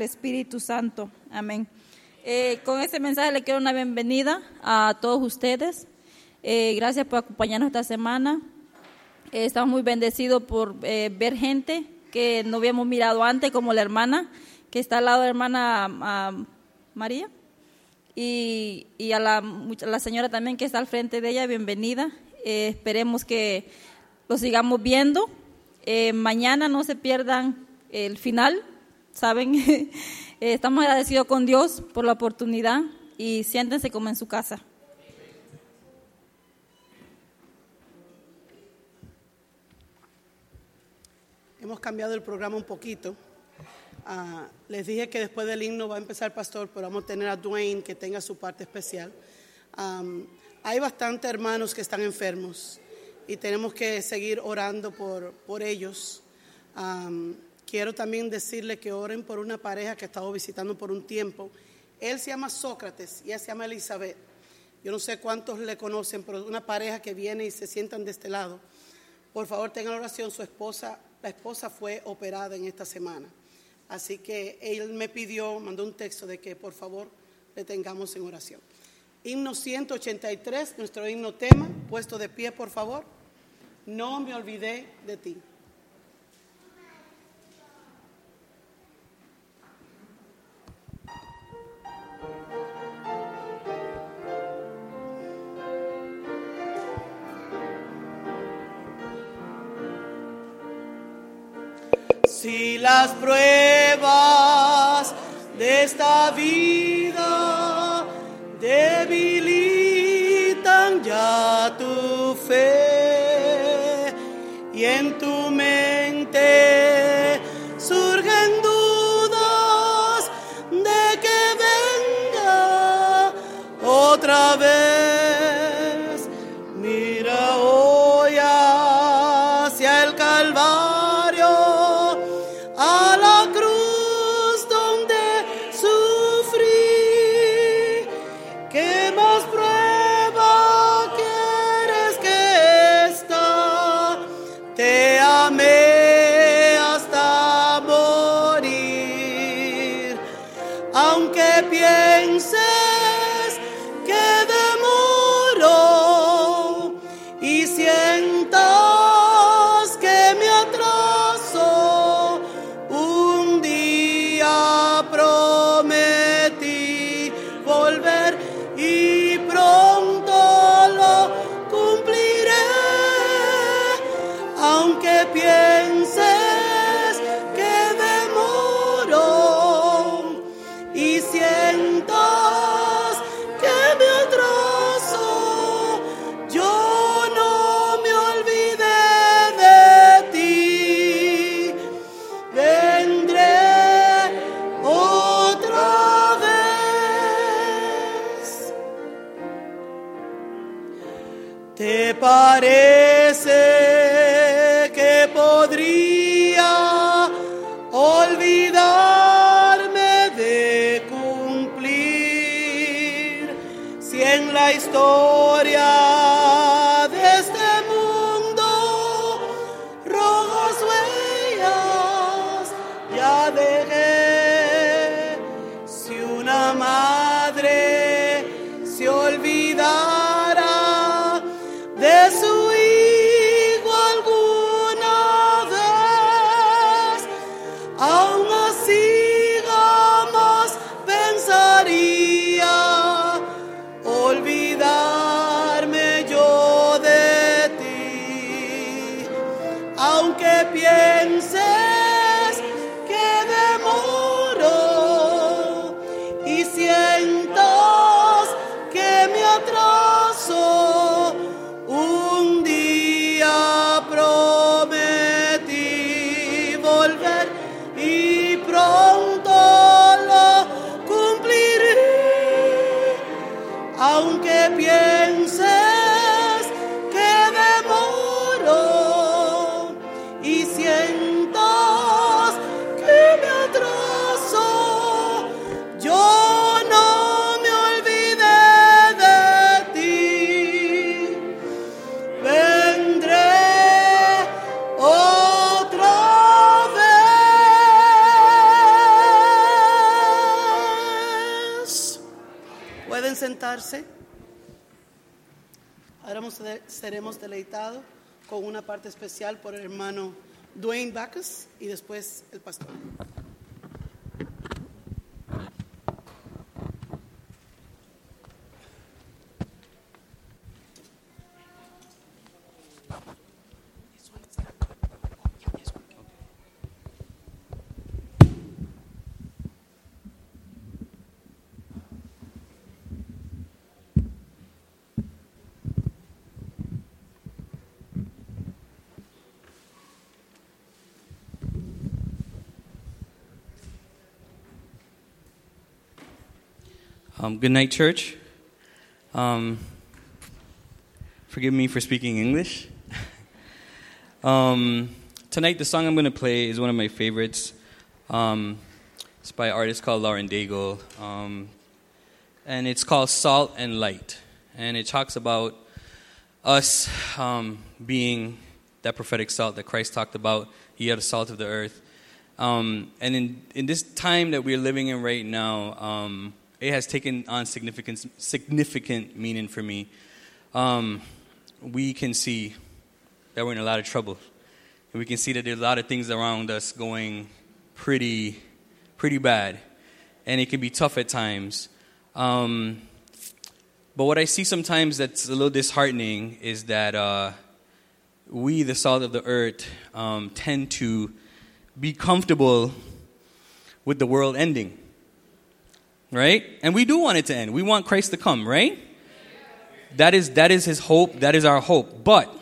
el Espíritu Santo. Amén. Eh, con este mensaje le quiero una bienvenida a todos ustedes. Eh, gracias por acompañarnos esta semana. Eh, estamos muy bendecidos por ver gente que no habíamos mirado antes, como la hermana que está al lado de la hermana María. Y, y a la, la, señora también que está al frente de ella, bienvenida. esperemos que lo sigamos viendo. mañana no se pierdan el final, ¿saben? Eh, estamos agradecidos con Dios por la oportunidad y siéntense como en su casa. Hemos cambiado el programa un poquito. Ah, les dije que después del himno va a empezar el pastor, pero vamos a tener a Dwayne que tenga su parte especial. hay bastantes hermanos que están enfermos y tenemos que seguir orando por, por ellos. Quiero también decirle que oren por una pareja que he estado visitando por un tiempo. Él se llama Sócrates y ella se llama Elizabeth. Yo no sé cuántos le conocen, pero una pareja que viene y se sientan de este lado. Por favor, tengan oración. Su esposa, la esposa fue operada en esta semana. Así que él me pidió, mandó un texto de que por favor le tengamos en oración. Himno 183, nuestro himno tema, puesto de pie, por favor. No me olvidé de ti. Si las pruebas de esta vida debilitan ya tu fe y en tu mente seremos deleitados con una parte especial por el hermano Dwayne Backus y después el pastor. Um, good night, church. Um, forgive me for speaking English. um, tonight, the song I'm going to play is one of my favorites. Um, it's by an artist called Lauren Daigle. Um, and it's called Salt and Light. And it talks about us um, being that prophetic salt that Christ talked about. He are the salt of the earth. and in, in this time that we're living in right now, it has taken on significant, significant meaning for me. Um, we can see that we're in a lot of trouble. And we can see that there's a lot of things around us going pretty, pretty bad. And it can be tough at times. Um, but what I see sometimes that's a little disheartening is that uh, we, the salt of the earth, um, tend to be comfortable with the world ending right? And we do want it to end. We want Christ to come, right? That is that is his hope, that is our hope. But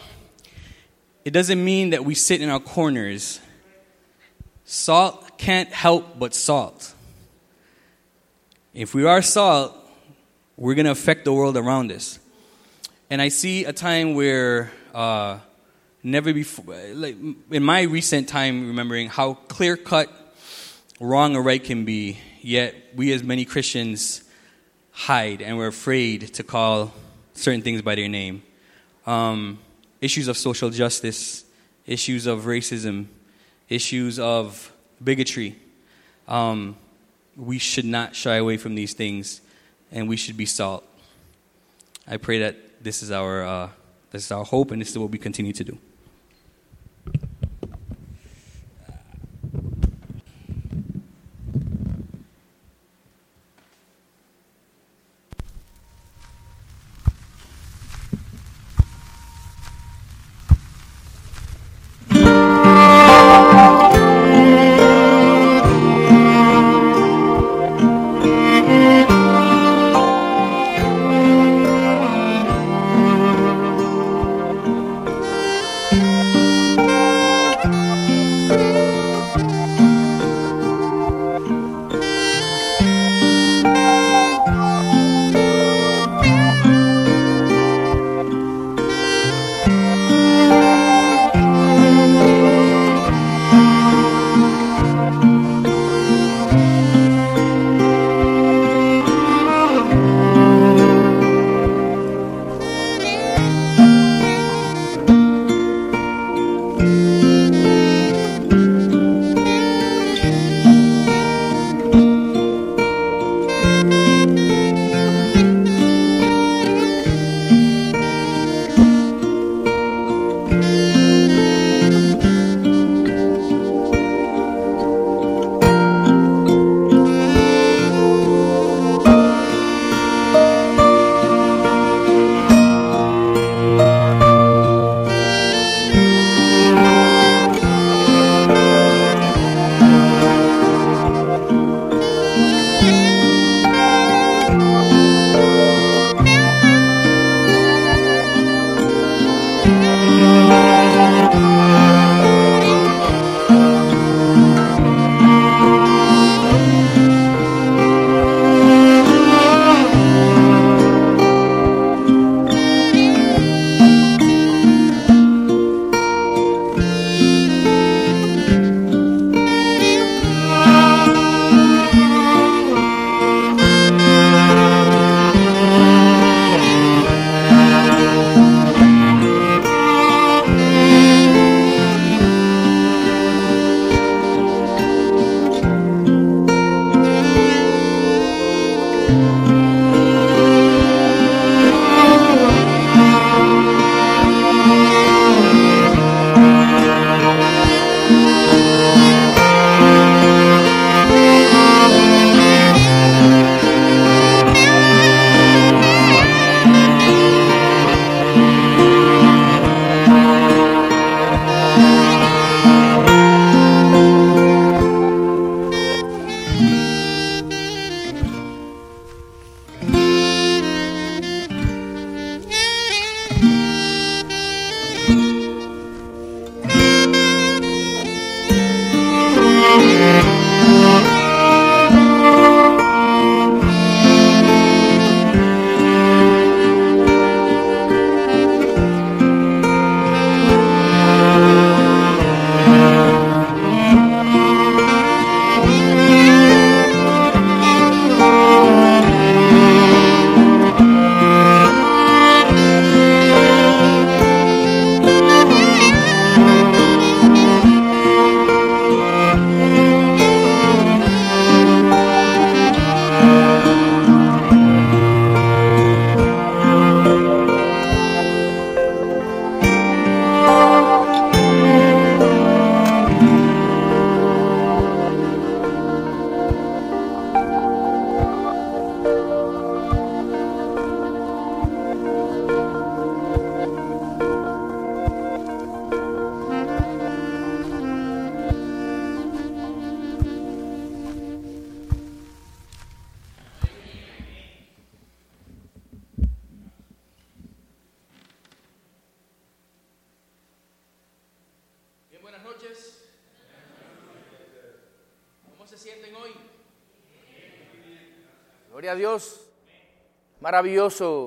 it doesn't mean that we sit in our corners. Salt can't help but salt. If we are salt, we're going to affect the world around us. And I see a time where uh, never before, like in my recent time, remembering how clear cut wrong or right can be yet we as many Christians hide and we're afraid to call certain things by their name. Um, issues of social justice, issues of racism, issues of bigotry. Um, we should not shy away from these things, and we should be salt. I pray that this is our uh, this is our hope, and this is what we continue to do.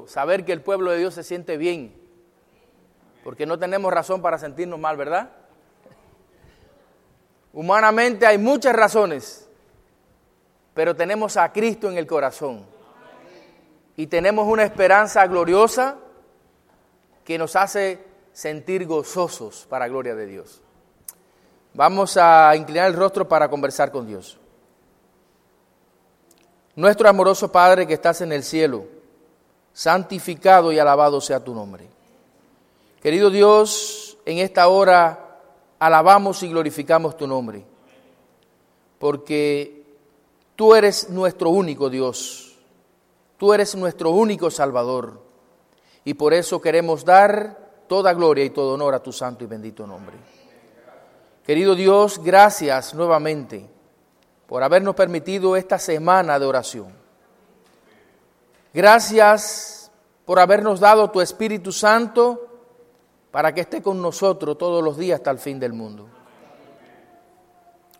Saber que el pueblo de Dios se siente bien, porque no tenemos razón para sentirnos mal, ¿verdad? Humanamente hay muchas razones, pero tenemos a Cristo en el corazón y tenemos una esperanza gloriosa que nos hace sentir gozosos para gloria de Dios. Vamos a inclinar el rostro para conversar con Dios. Nuestro amoroso Padre que estás en el cielo, santificado y alabado sea tu nombre. Querido Dios, en esta hora alabamos y glorificamos tu nombre, porque tú eres nuestro único Dios, tú eres nuestro único Salvador, y por eso queremos dar toda gloria y todo honor a tu santo y bendito nombre. Querido Dios, gracias nuevamente por habernos permitido esta semana de oración. Gracias por habernos dado tu Espíritu Santo para que esté con nosotros todos los días hasta el fin del mundo.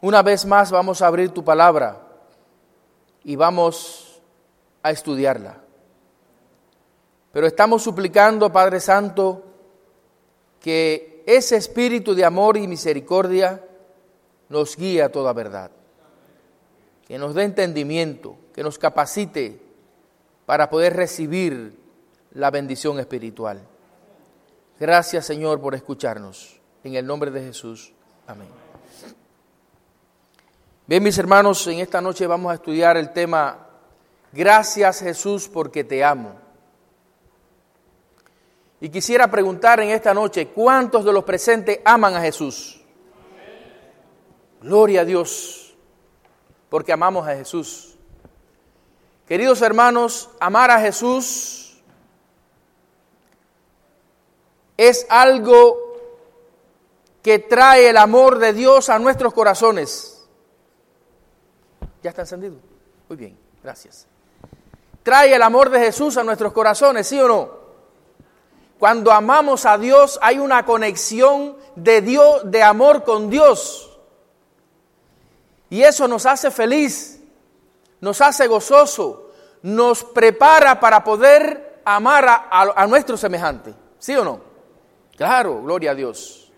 Una vez más vamos a abrir tu palabra y vamos a estudiarla. Pero estamos suplicando, Padre Santo, que ese espíritu de amor y misericordia nos guíe a toda verdad que nos dé entendimiento, que nos capacite para poder recibir la bendición espiritual. Gracias Señor por escucharnos. En el nombre de Jesús. Amén. Bien, mis hermanos, en esta noche vamos a estudiar el tema Gracias Jesús porque te amo. Y quisiera preguntar en esta noche, ¿cuántos de los presentes aman a Jesús? Gloria a Dios porque amamos a Jesús. Queridos hermanos, amar a Jesús es algo que trae el amor de Dios a nuestros corazones. ¿Ya está encendido? Muy bien, gracias. Trae el amor de Jesús a nuestros corazones, ¿sí o no? Cuando amamos a Dios hay una conexión de Dios, de amor con Dios. Y eso nos hace feliz, nos hace gozoso, nos prepara para poder amar a, nuestro semejante. ¿Sí o no? Claro, gloria a Dios.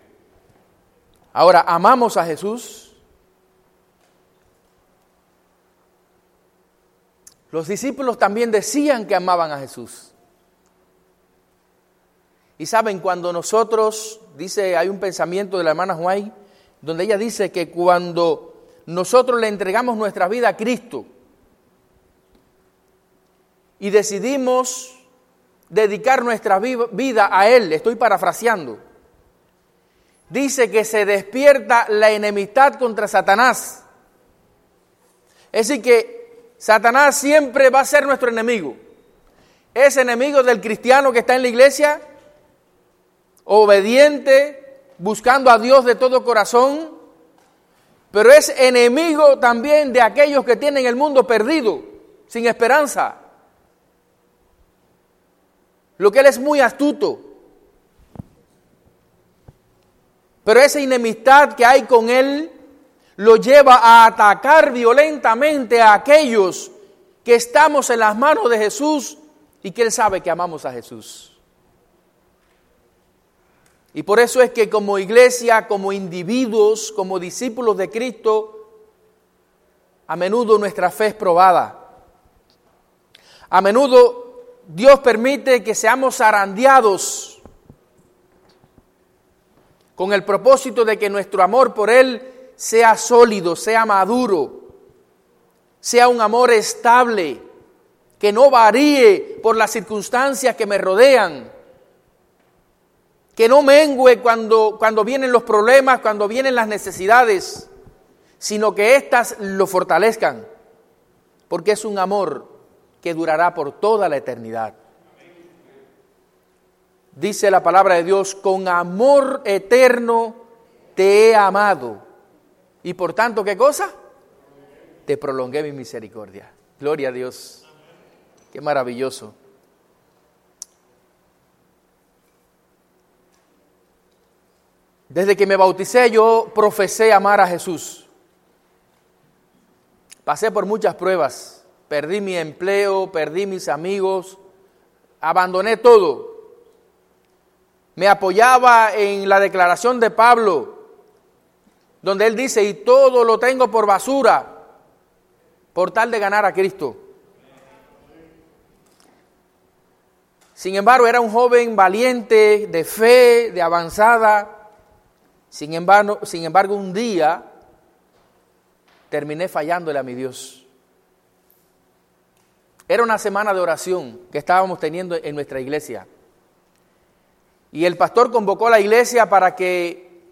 Ahora, ¿amamos a Jesús? Los discípulos también decían que amaban a Jesús. Y saben, cuando nosotros, dice, hay un pensamiento de la hermana Juan, donde ella dice que cuando nosotros le entregamos nuestra vida a Cristo y decidimos dedicar nuestra vida a Él, estoy parafraseando, dice que se despierta la enemistad contra Satanás. Es decir, que Satanás siempre va a ser nuestro enemigo. Es enemigo del cristiano que está en la iglesia, obediente, buscando a Dios de todo corazón, pero es enemigo también de aquellos que tienen el mundo perdido, sin esperanza. Lo que él es muy astuto. Pero esa enemistad que hay con él lo lleva a atacar violentamente a aquellos que estamos en las manos de Jesús y que él sabe que amamos a Jesús. Y por eso es que como iglesia, como individuos, como discípulos de Cristo, a menudo nuestra fe es probada. A menudo Dios permite que seamos zarandeados con el propósito de que nuestro amor por Él sea sólido, sea maduro, sea un amor estable, que no varíe por las circunstancias que me rodean que no mengue cuando, cuando vienen los problemas, cuando vienen las necesidades, sino que éstas lo fortalezcan, porque es un amor que durará por toda la eternidad. Dice la palabra de Dios, con amor eterno te he amado. Y por tanto, ¿qué cosa? Te prolongué mi misericordia. Gloria a Dios. Qué maravilloso. Desde que me bauticé yo profesé amar a Jesús. Pasé por muchas pruebas, perdí mi empleo, perdí mis amigos, abandoné todo. Me apoyaba en la declaración de Pablo, donde él dice, y todo lo tengo por basura, por tal de ganar a Cristo. Sin embargo, era un joven valiente, de fe, de avanzada. Sin embargo, sin embargo un día terminé fallándole a mi Dios. Era una semana de oración que estábamos teniendo en nuestra iglesia. Y el pastor convocó a la iglesia para que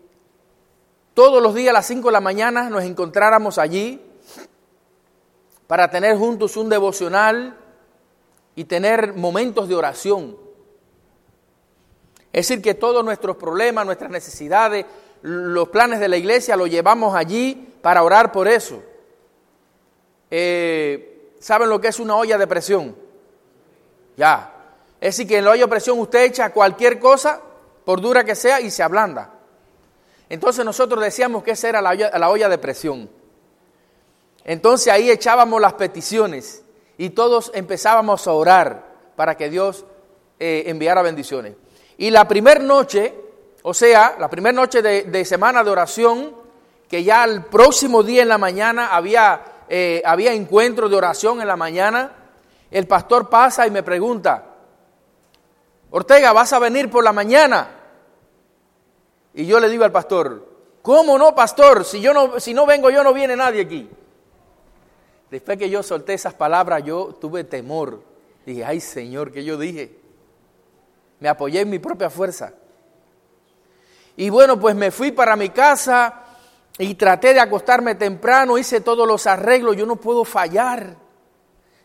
todos los días a las 5 de la mañana nos encontráramos allí para tener juntos un devocional y tener momentos de oración. Es decir, que todos nuestros problemas, nuestras necesidades, los planes de la iglesia los llevamos allí para orar por eso. Eh, ¿Saben lo que es una olla de presión? Ya. Es decir, que en la olla de presión usted echa cualquier cosa, por dura que sea, y se ablanda. Entonces nosotros decíamos que esa era la olla, la olla de presión. Entonces ahí echábamos las peticiones y todos empezábamos a orar para que Dios eh, enviara bendiciones. Y la primera noche, o sea, la primera noche de, semana de oración, que ya el próximo día en la mañana había, eh, había encuentro de oración en la mañana, el pastor pasa y me pregunta, Ortega, ¿vas a venir por la mañana? Y yo le digo al pastor, ¿cómo no, pastor? Si, yo no, si no vengo yo, no viene nadie aquí. Después que yo solté esas palabras, yo tuve temor. Dije, ay Señor, ¿qué yo dije? Me apoyé en mi propia fuerza. Y bueno, pues me fui para mi casa y traté de acostarme temprano, hice todos los arreglos, yo no puedo fallar.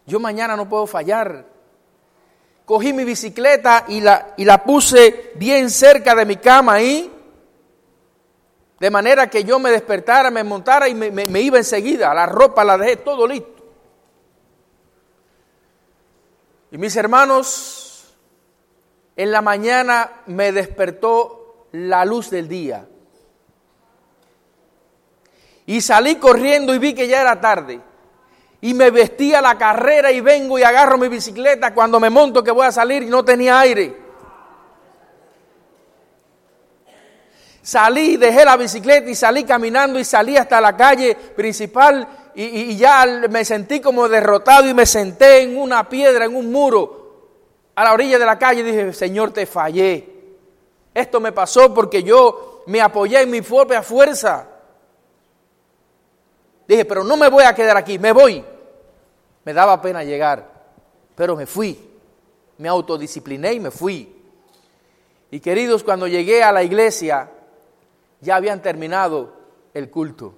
Yo mañana no puedo fallar. Cogí mi bicicleta y la, y la puse bien cerca de mi cama ahí de manera que yo me despertara, me montara y me, iba enseguida. La ropa la dejé todo listo. Y mis hermanos, en la mañana me despertó la luz del día. Y salí corriendo y vi que ya era tarde. Y me vestí a la carrera y vengo y agarro mi bicicleta cuando me monto que voy a salir y no tenía aire. Salí, dejé la bicicleta y salí caminando y salí hasta la calle principal y, ya me sentí como derrotado y me senté en una piedra, en un muro, a la orilla de la calle y dije, Señor, te fallé. Esto me pasó porque yo me apoyé en mi propia fuerza. Dije, pero no me voy a quedar aquí, me voy. Me daba pena llegar, pero me fui. Me autodiscipliné y me fui. Y queridos, cuando llegué a la iglesia, ya habían terminado el culto.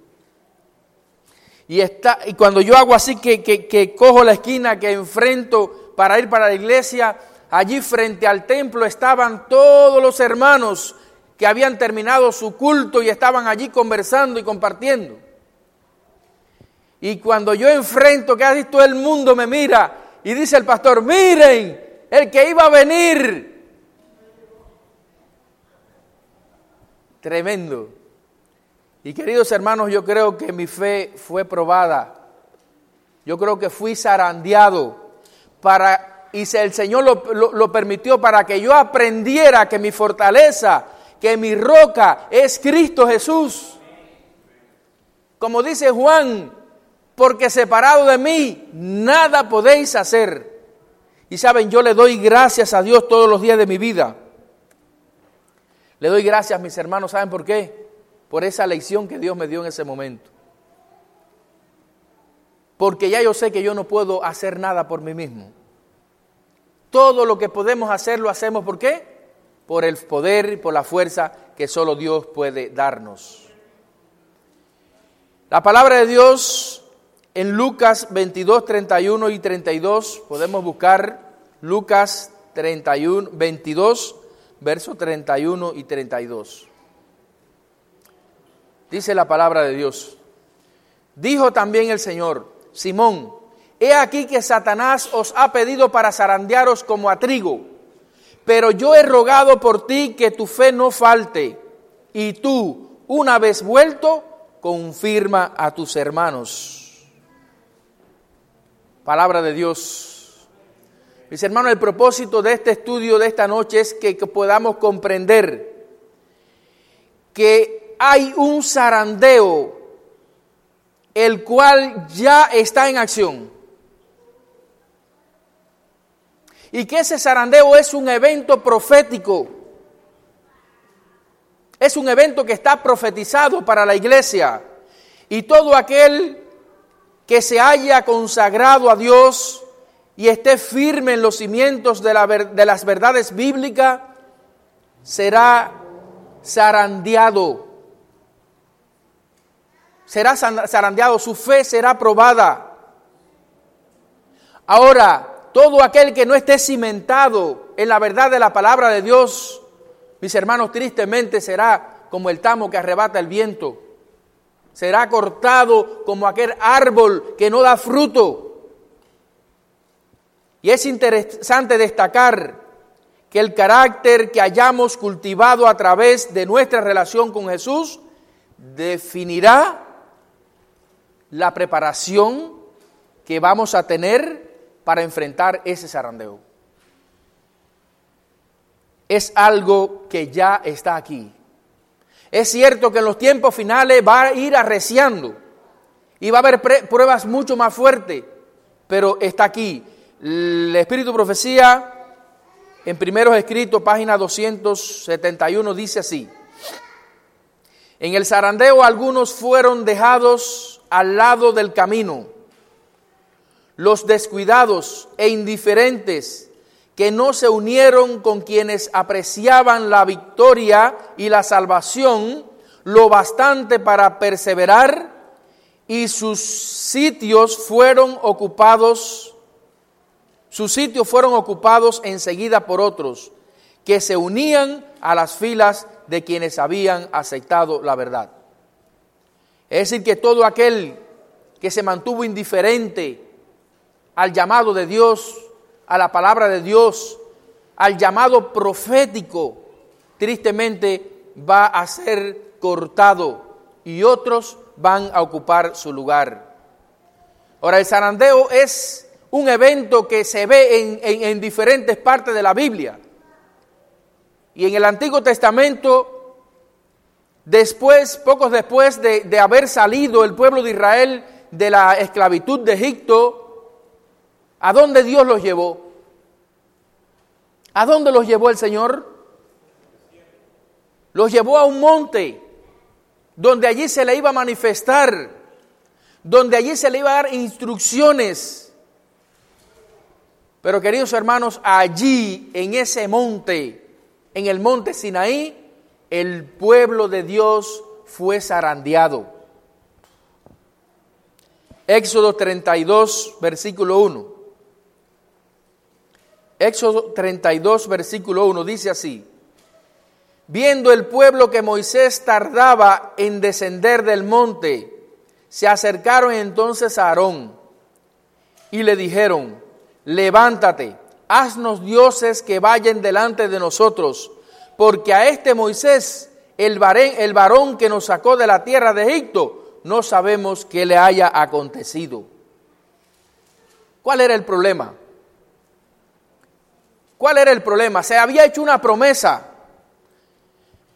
Y, está, y cuando yo hago así que, que, cojo la esquina, que enfrento para ir para la iglesia, allí frente al templo estaban todos los hermanos que habían terminado su culto y estaban allí conversando y compartiendo. Y cuando yo enfrento, así todo el mundo me mira y dice el pastor, miren, el que iba a venir Tremendo. Y queridos hermanos, yo creo que mi fe fue probada. Yo creo que fui zarandeado para, y el Señor lo, lo permitió para que yo aprendiera que mi fortaleza, que mi roca es Cristo Jesús. Como dice Juan, porque separado de mí nada podéis hacer. Y saben, yo le doy gracias a Dios todos los días de mi vida le doy gracias, mis hermanos, ¿saben por qué? Por esa lección que Dios me dio en ese momento. Porque ya yo sé que yo no puedo hacer nada por mí mismo. Todo lo que podemos hacer lo hacemos ¿por qué? Por el poder y por la fuerza que solo Dios puede darnos. La palabra de Dios en Lucas 22, 31 y 32, podemos buscar Lucas 31, 22 versos 31 y 32. Dice la palabra de Dios. Dijo también el Señor, Simón, he aquí que Satanás os ha pedido para zarandearos como a trigo, pero yo he rogado por ti que tu fe no falte, y tú, una vez vuelto, confirma a tus hermanos. Palabra de Dios. Mis hermanos, el propósito de este estudio de esta noche es que, podamos comprender que hay un zarandeo el cual ya está en acción. Y que ese zarandeo es un evento profético. Es un evento que está profetizado para la iglesia. Y todo aquel que se haya consagrado a Dios y esté firme en los cimientos de, la, de las verdades bíblicas, será zarandeado. Será zarandeado, su fe será probada. Ahora, todo aquel que no esté cimentado en la verdad de la palabra de Dios, mis hermanos, tristemente será como el tamo que arrebata el viento. Será cortado como aquel árbol que no da fruto. Y es interesante destacar que el carácter que hayamos cultivado a través de nuestra relación con Jesús definirá la preparación que vamos a tener para enfrentar ese zarandeo. Es algo que ya está aquí. Es cierto que en los tiempos finales va a ir arreciando y va a haber pruebas mucho más fuertes, pero está aquí. El Espíritu Profecía, en primeros escritos, página 271, dice así. En el zarandeo algunos fueron dejados al lado del camino los descuidados e indiferentes que no se unieron con quienes apreciaban la victoria y la salvación lo bastante para perseverar y sus sitios fueron ocupados, sus sitios fueron ocupados enseguida por otros que se unían a las filas de quienes habían aceptado la verdad. Es decir, que todo aquel que se mantuvo indiferente, al llamado de Dios, a la palabra de Dios, al llamado profético, tristemente va a ser cortado y otros van a ocupar su lugar. Ahora, el zarandeo es un evento que se ve en, diferentes partes de la Biblia. Y en el Antiguo Testamento, después, pocos después de, de haber salido el pueblo de Israel de la esclavitud de Egipto, ¿A dónde Dios los llevó? ¿A dónde los llevó el Señor? Los llevó a un monte donde allí se le iba a manifestar, donde allí se le iba a dar instrucciones. Pero queridos hermanos, allí en ese monte, en el monte Sinaí, el pueblo de Dios fue zarandeado. Éxodo 32, versículo 1. Éxodo 32, versículo 1 dice así, viendo el pueblo que Moisés tardaba en descender del monte, se acercaron entonces a Aarón y le dijeron, levántate, haznos dioses que vayan delante de nosotros, porque a este Moisés, el, el varón que nos sacó de la tierra de Egipto, no sabemos qué le haya acontecido. ¿Cuál era el problema? ¿Cuál era el problema? Se había hecho una promesa.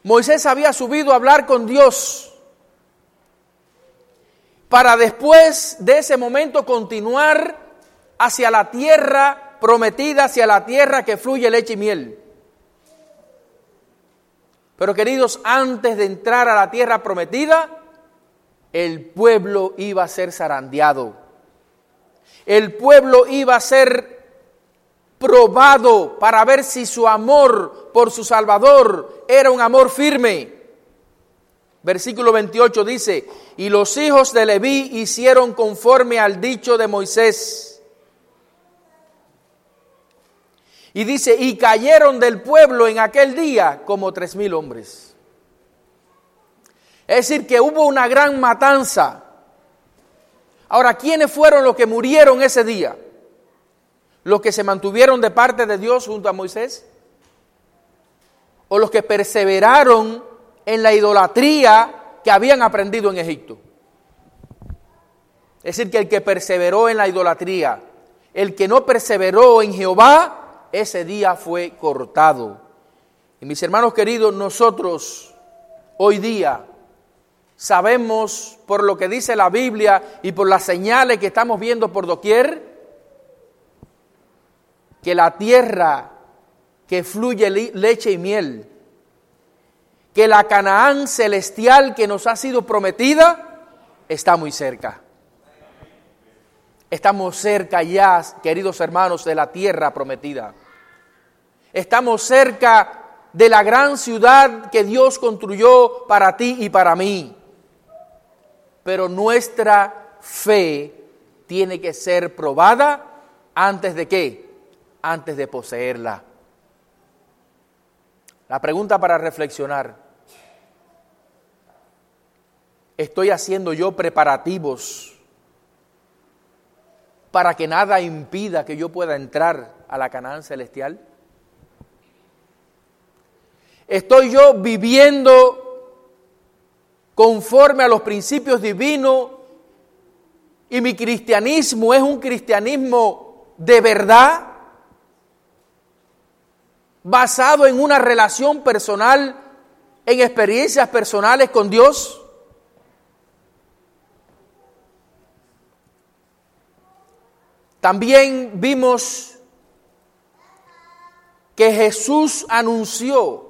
Moisés había subido a hablar con Dios para después de ese momento continuar hacia la tierra prometida, hacia la tierra que fluye leche y miel. Pero queridos, antes de entrar a la tierra prometida, el pueblo iba a ser zarandeado. El pueblo iba a ser probado para ver si su amor por su Salvador era un amor firme. Versículo 28 dice, y los hijos de Leví hicieron conforme al dicho de Moisés. Y dice, y cayeron del pueblo en aquel día como tres mil hombres. Es decir, que hubo una gran matanza. Ahora, ¿quiénes fueron los que murieron ese día? Los que se mantuvieron de parte de Dios junto a Moisés? ¿O los que perseveraron en la idolatría que habían aprendido en Egipto? Es decir, que el que perseveró en la idolatría, el que no perseveró en Jehová, ese día fue cortado. Y mis hermanos queridos, nosotros hoy día sabemos por lo que dice la Biblia y por las señales que estamos viendo por doquier, que la tierra que fluye leche y miel, que la Canaán celestial que nos ha sido prometida está muy cerca. Estamos cerca ya, queridos hermanos, de la tierra prometida. Estamos cerca de la gran ciudad que Dios construyó para ti y para mí. Pero nuestra fe tiene que ser probada antes de qué? Antes de poseerla. La pregunta para reflexionar. ¿Estoy haciendo yo preparativos para que nada impida que yo pueda entrar a la Canaán celestial? ¿Estoy yo viviendo conforme a los principios divinos y mi cristianismo es un cristianismo de verdad? Basado en una relación personal, en experiencias personales con Dios? También vimos que Jesús anunció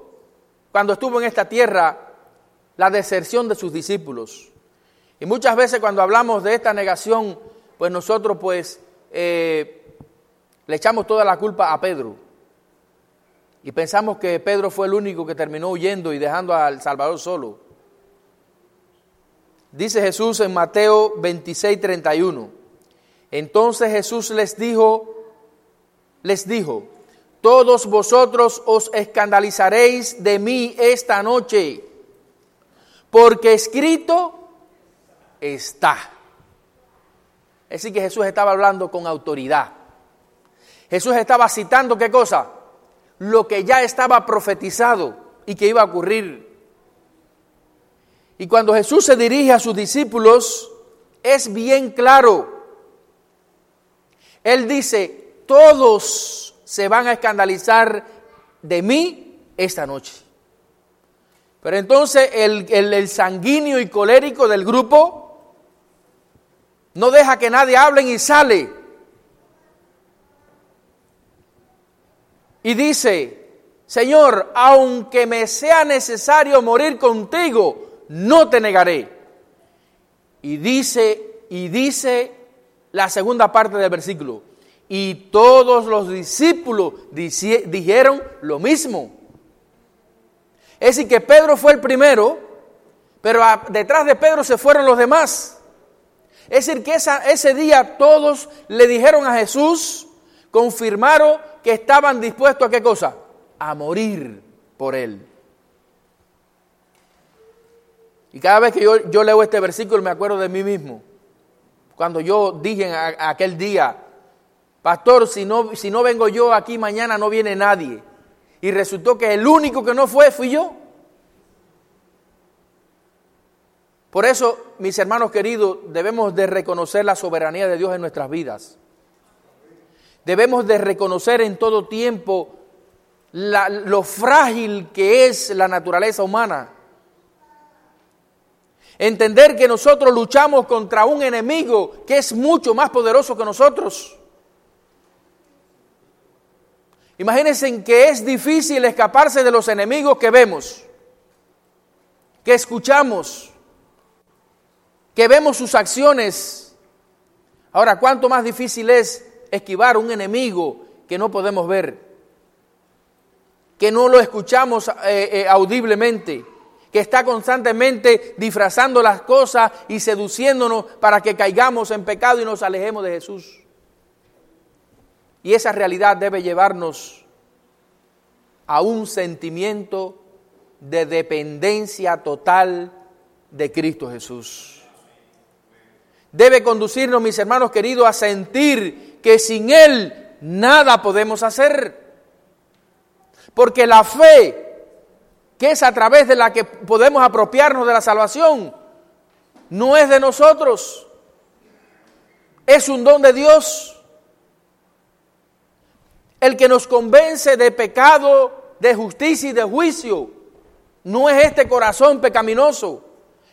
cuando estuvo en esta tierra la deserción de sus discípulos. Y muchas veces cuando hablamos de esta negación, pues nosotros pues eh, le echamos toda la culpa a Pedro. Y pensamos que Pedro fue el único que terminó huyendo y dejando al Salvador solo. Dice Jesús en Mateo 26, 31. Entonces Jesús les dijo, les dijo, todos vosotros os escandalizaréis de mí esta noche, porque escrito está. Es decir, que Jesús estaba hablando con autoridad. Jesús estaba citando qué cosa? Lo que ya estaba profetizado y que iba a ocurrir. Y cuando Jesús se dirige a sus discípulos, es bien claro él dice, todos se van a escandalizar de mí esta noche. Pero entonces el, sanguíneo y colérico del grupo no deja que nadie hable y sale. Y dice, Señor, aunque me sea necesario morir contigo, no te negaré. Y dice, y dice la segunda parte del versículo. Y todos los discípulos dijeron lo mismo. Es decir, que Pedro fue el primero, pero detrás de Pedro se fueron los demás. Es decir, que ese día todos le dijeron a Jesús, confirmaron que estaban dispuestos a qué cosa? A morir por él. Y cada vez que yo, leo este versículo me acuerdo de mí mismo. Cuando yo dije aquel día, pastor, si no, si no vengo yo aquí mañana no viene nadie. Y resultó que el único que no fue fui yo. Por eso, mis hermanos queridos, debemos de reconocer la soberanía de Dios en nuestras vidas. Debemos de reconocer en todo tiempo lo frágil que es la naturaleza humana. Entender que nosotros luchamos contra un enemigo que es mucho más poderoso que nosotros. Imagínense que es difícil escaparse de los enemigos que vemos, que escuchamos, que vemos sus acciones. Ahora, ¿cuánto más difícil es esquivar un enemigo que no podemos ver, que no lo escuchamos eh, eh, audiblemente? que está constantemente disfrazando las cosas y seduciéndonos para que caigamos en pecado y nos alejemos de Jesús. Y esa realidad debe llevarnos a un sentimiento de dependencia total de Cristo Jesús. Debe conducirnos, mis hermanos queridos, a sentir que sin Él nada podemos hacer. Porque la fe que es a través de la que podemos apropiarnos de la salvación, no es de nosotros, es un don de Dios. el que nos convence de pecado, de justicia y de juicio. No es este corazón pecaminoso,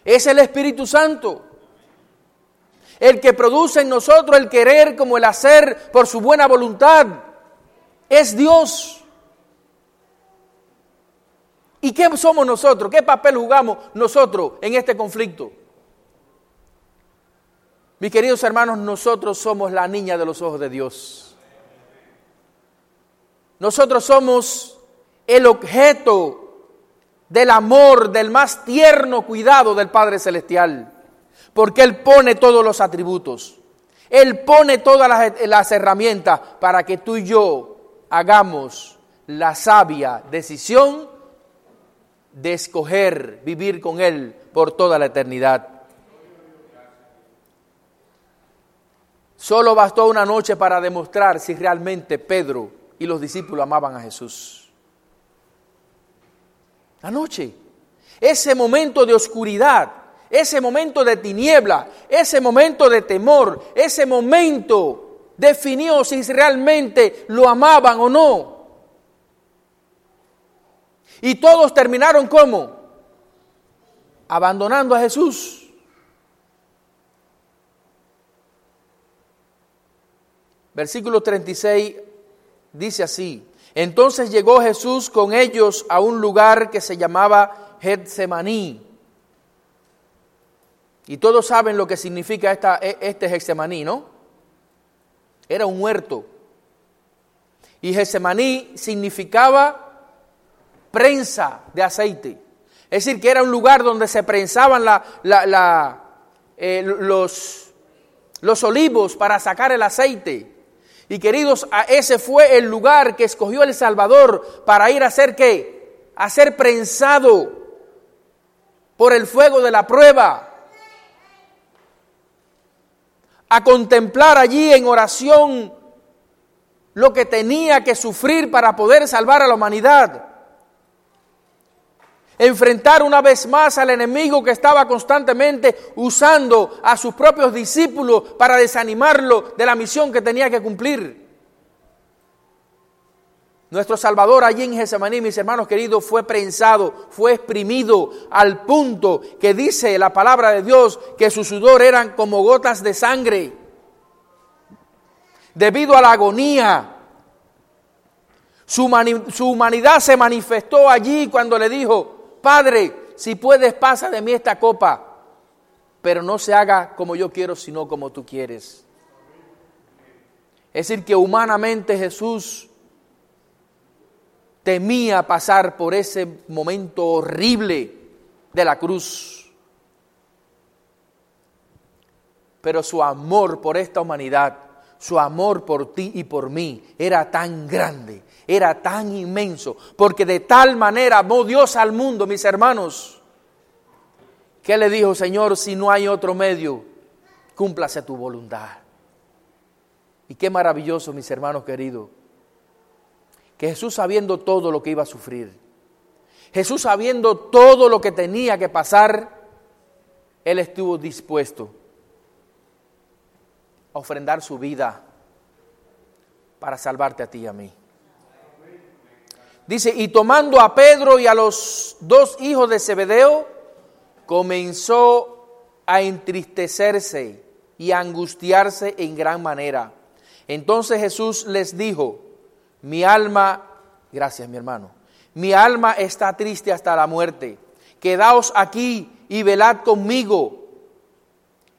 es el Espíritu Santo. El que produce en nosotros el querer como el hacer por su buena voluntad. Es Dios. ¿Y qué somos nosotros? ¿Qué papel jugamos nosotros en este conflicto? Mis queridos hermanos, nosotros somos la niña de los ojos de Dios. Nosotros somos el objeto del amor, del más tierno cuidado del Padre Celestial, porque Él pone todos los atributos, Él pone todas las, herramientas para que tú y yo hagamos la sabia decisión de escoger vivir con Él por toda la eternidad. Solo bastó una noche para demostrar si realmente Pedro y los discípulos amaban a Jesús. La noche, ese momento de oscuridad, ese momento de tiniebla, ese momento de temor, ese momento definió si realmente lo amaban o no. Y todos terminaron como abandonando a Jesús. Versículo 36 dice así, entonces llegó Jesús con ellos a un lugar que se llamaba Getsemaní. Y todos saben lo que significa esta, e, este Getsemaní, ¿no? Era un huerto. Y Getsemaní significaba prensa de aceite. Es decir, que era un lugar donde se prensaban la, eh, los, los olivos para sacar el aceite. Y queridos, ese fue el lugar que escogió el Salvador para ir a qué? A ser prensado por el fuego de la prueba. A contemplar allí en oración lo que tenía que sufrir para poder salvar a la humanidad enfrentar una vez más al enemigo que estaba constantemente usando a sus propios discípulos para desanimarlo de la misión que tenía que cumplir. Nuestro Salvador allí en Getsemaní, mis hermanos queridos, fue prensado, fue exprimido al punto que dice la palabra de Dios que su sudor eran como gotas de sangre. Debido a la agonía, su, su humanidad se manifestó allí cuando le dijo, Padre, si puedes, pasa de mí esta copa, pero no se haga como yo quiero, sino como tú quieres. Es decir, que humanamente Jesús temía pasar por ese momento horrible de la cruz. Pero su amor por esta humanidad, su amor por ti y por mí era tan grande era tan inmenso, porque de tal manera amó Dios al mundo, mis hermanos, que le dijo, Señor, si no hay otro medio, cúmplase tu voluntad. Y qué maravilloso, mis hermanos queridos, que Jesús sabiendo todo lo que iba a sufrir, Jesús sabiendo todo lo que tenía que pasar, Él estuvo dispuesto a ofrendar su vida para salvarte a ti y a mí. Dice, y tomando a Pedro y a los dos hijos de Zebedeo, comenzó a entristecerse y a angustiarse en gran manera. Entonces Jesús les dijo, mi alma, gracias mi hermano, mi alma está triste hasta la muerte. Quedaos aquí y velad conmigo.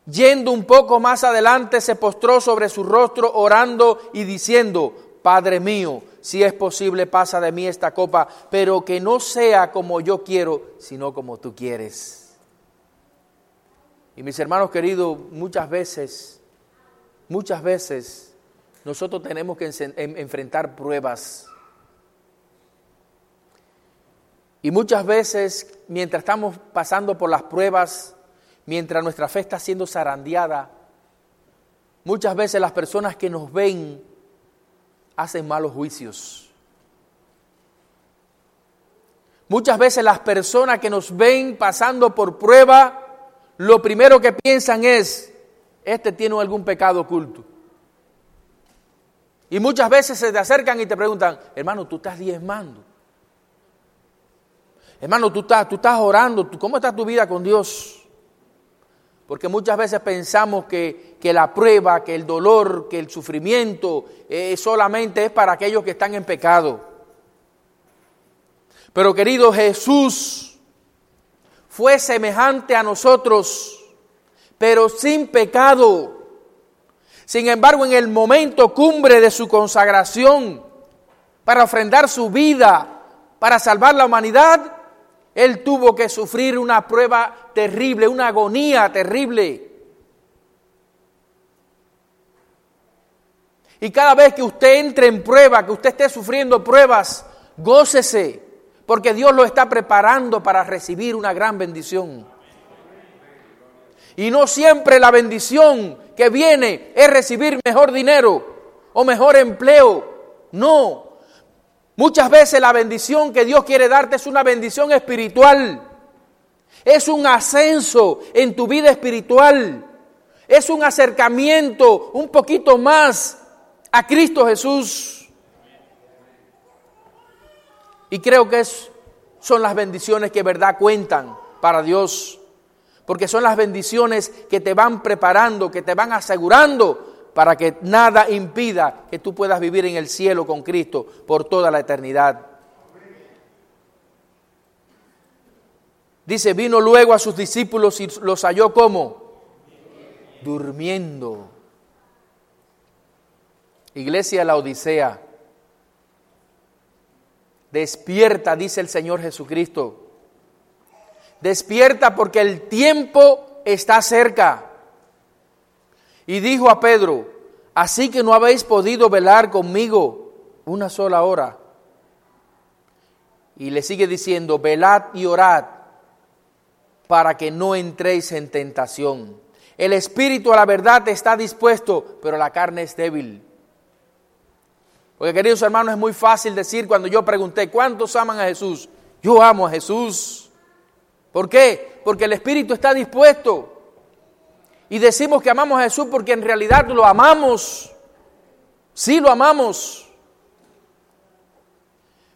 Yendo un poco más adelante, se postró sobre su rostro orando y diciendo, Padre mío, si es posible, pasa de mí esta copa, pero que no sea como yo quiero, sino como tú quieres. Y mis hermanos queridos, muchas veces, muchas veces nosotros tenemos que enfrentar pruebas. Y muchas veces, mientras estamos pasando por las pruebas, mientras nuestra fe está siendo zarandeada, muchas veces las personas que nos ven hacen malos juicios. Muchas veces las personas que nos ven pasando por prueba, lo primero que piensan es, este tiene algún pecado oculto. Y muchas veces se te acercan y te preguntan, hermano, tú estás diezmando. Hermano, tú estás, tú estás orando, ¿cómo está tu vida con Dios? Porque muchas veces pensamos que, que la prueba, que el dolor, que el sufrimiento eh, solamente es para aquellos que están en pecado. Pero querido Jesús fue semejante a nosotros, pero sin pecado. Sin embargo, en el momento cumbre de su consagración, para ofrendar su vida, para salvar la humanidad, él tuvo que sufrir una prueba terrible, una agonía terrible. Y cada vez que usted entre en prueba, que usted esté sufriendo pruebas, gócese, porque Dios lo está preparando para recibir una gran bendición. Y no siempre la bendición que viene es recibir mejor dinero o mejor empleo. No, Muchas veces la bendición que Dios quiere darte es una bendición espiritual. Es un ascenso en tu vida espiritual. Es un acercamiento un poquito más a Cristo Jesús. Y creo que es, son las bendiciones que verdad cuentan para Dios. Porque son las bendiciones que te van preparando, que te van asegurando para que nada impida que tú puedas vivir en el cielo con Cristo por toda la eternidad. Dice, vino luego a sus discípulos y los halló como durmiendo. Iglesia la Odisea, despierta, dice el Señor Jesucristo. Despierta porque el tiempo está cerca. Y dijo a Pedro, así que no habéis podido velar conmigo una sola hora. Y le sigue diciendo, velad y orad para que no entréis en tentación. El espíritu a la verdad está dispuesto, pero la carne es débil. Porque queridos hermanos, es muy fácil decir cuando yo pregunté, ¿cuántos aman a Jesús? Yo amo a Jesús. ¿Por qué? Porque el espíritu está dispuesto, y decimos que amamos a Jesús porque en realidad lo amamos. Sí lo amamos.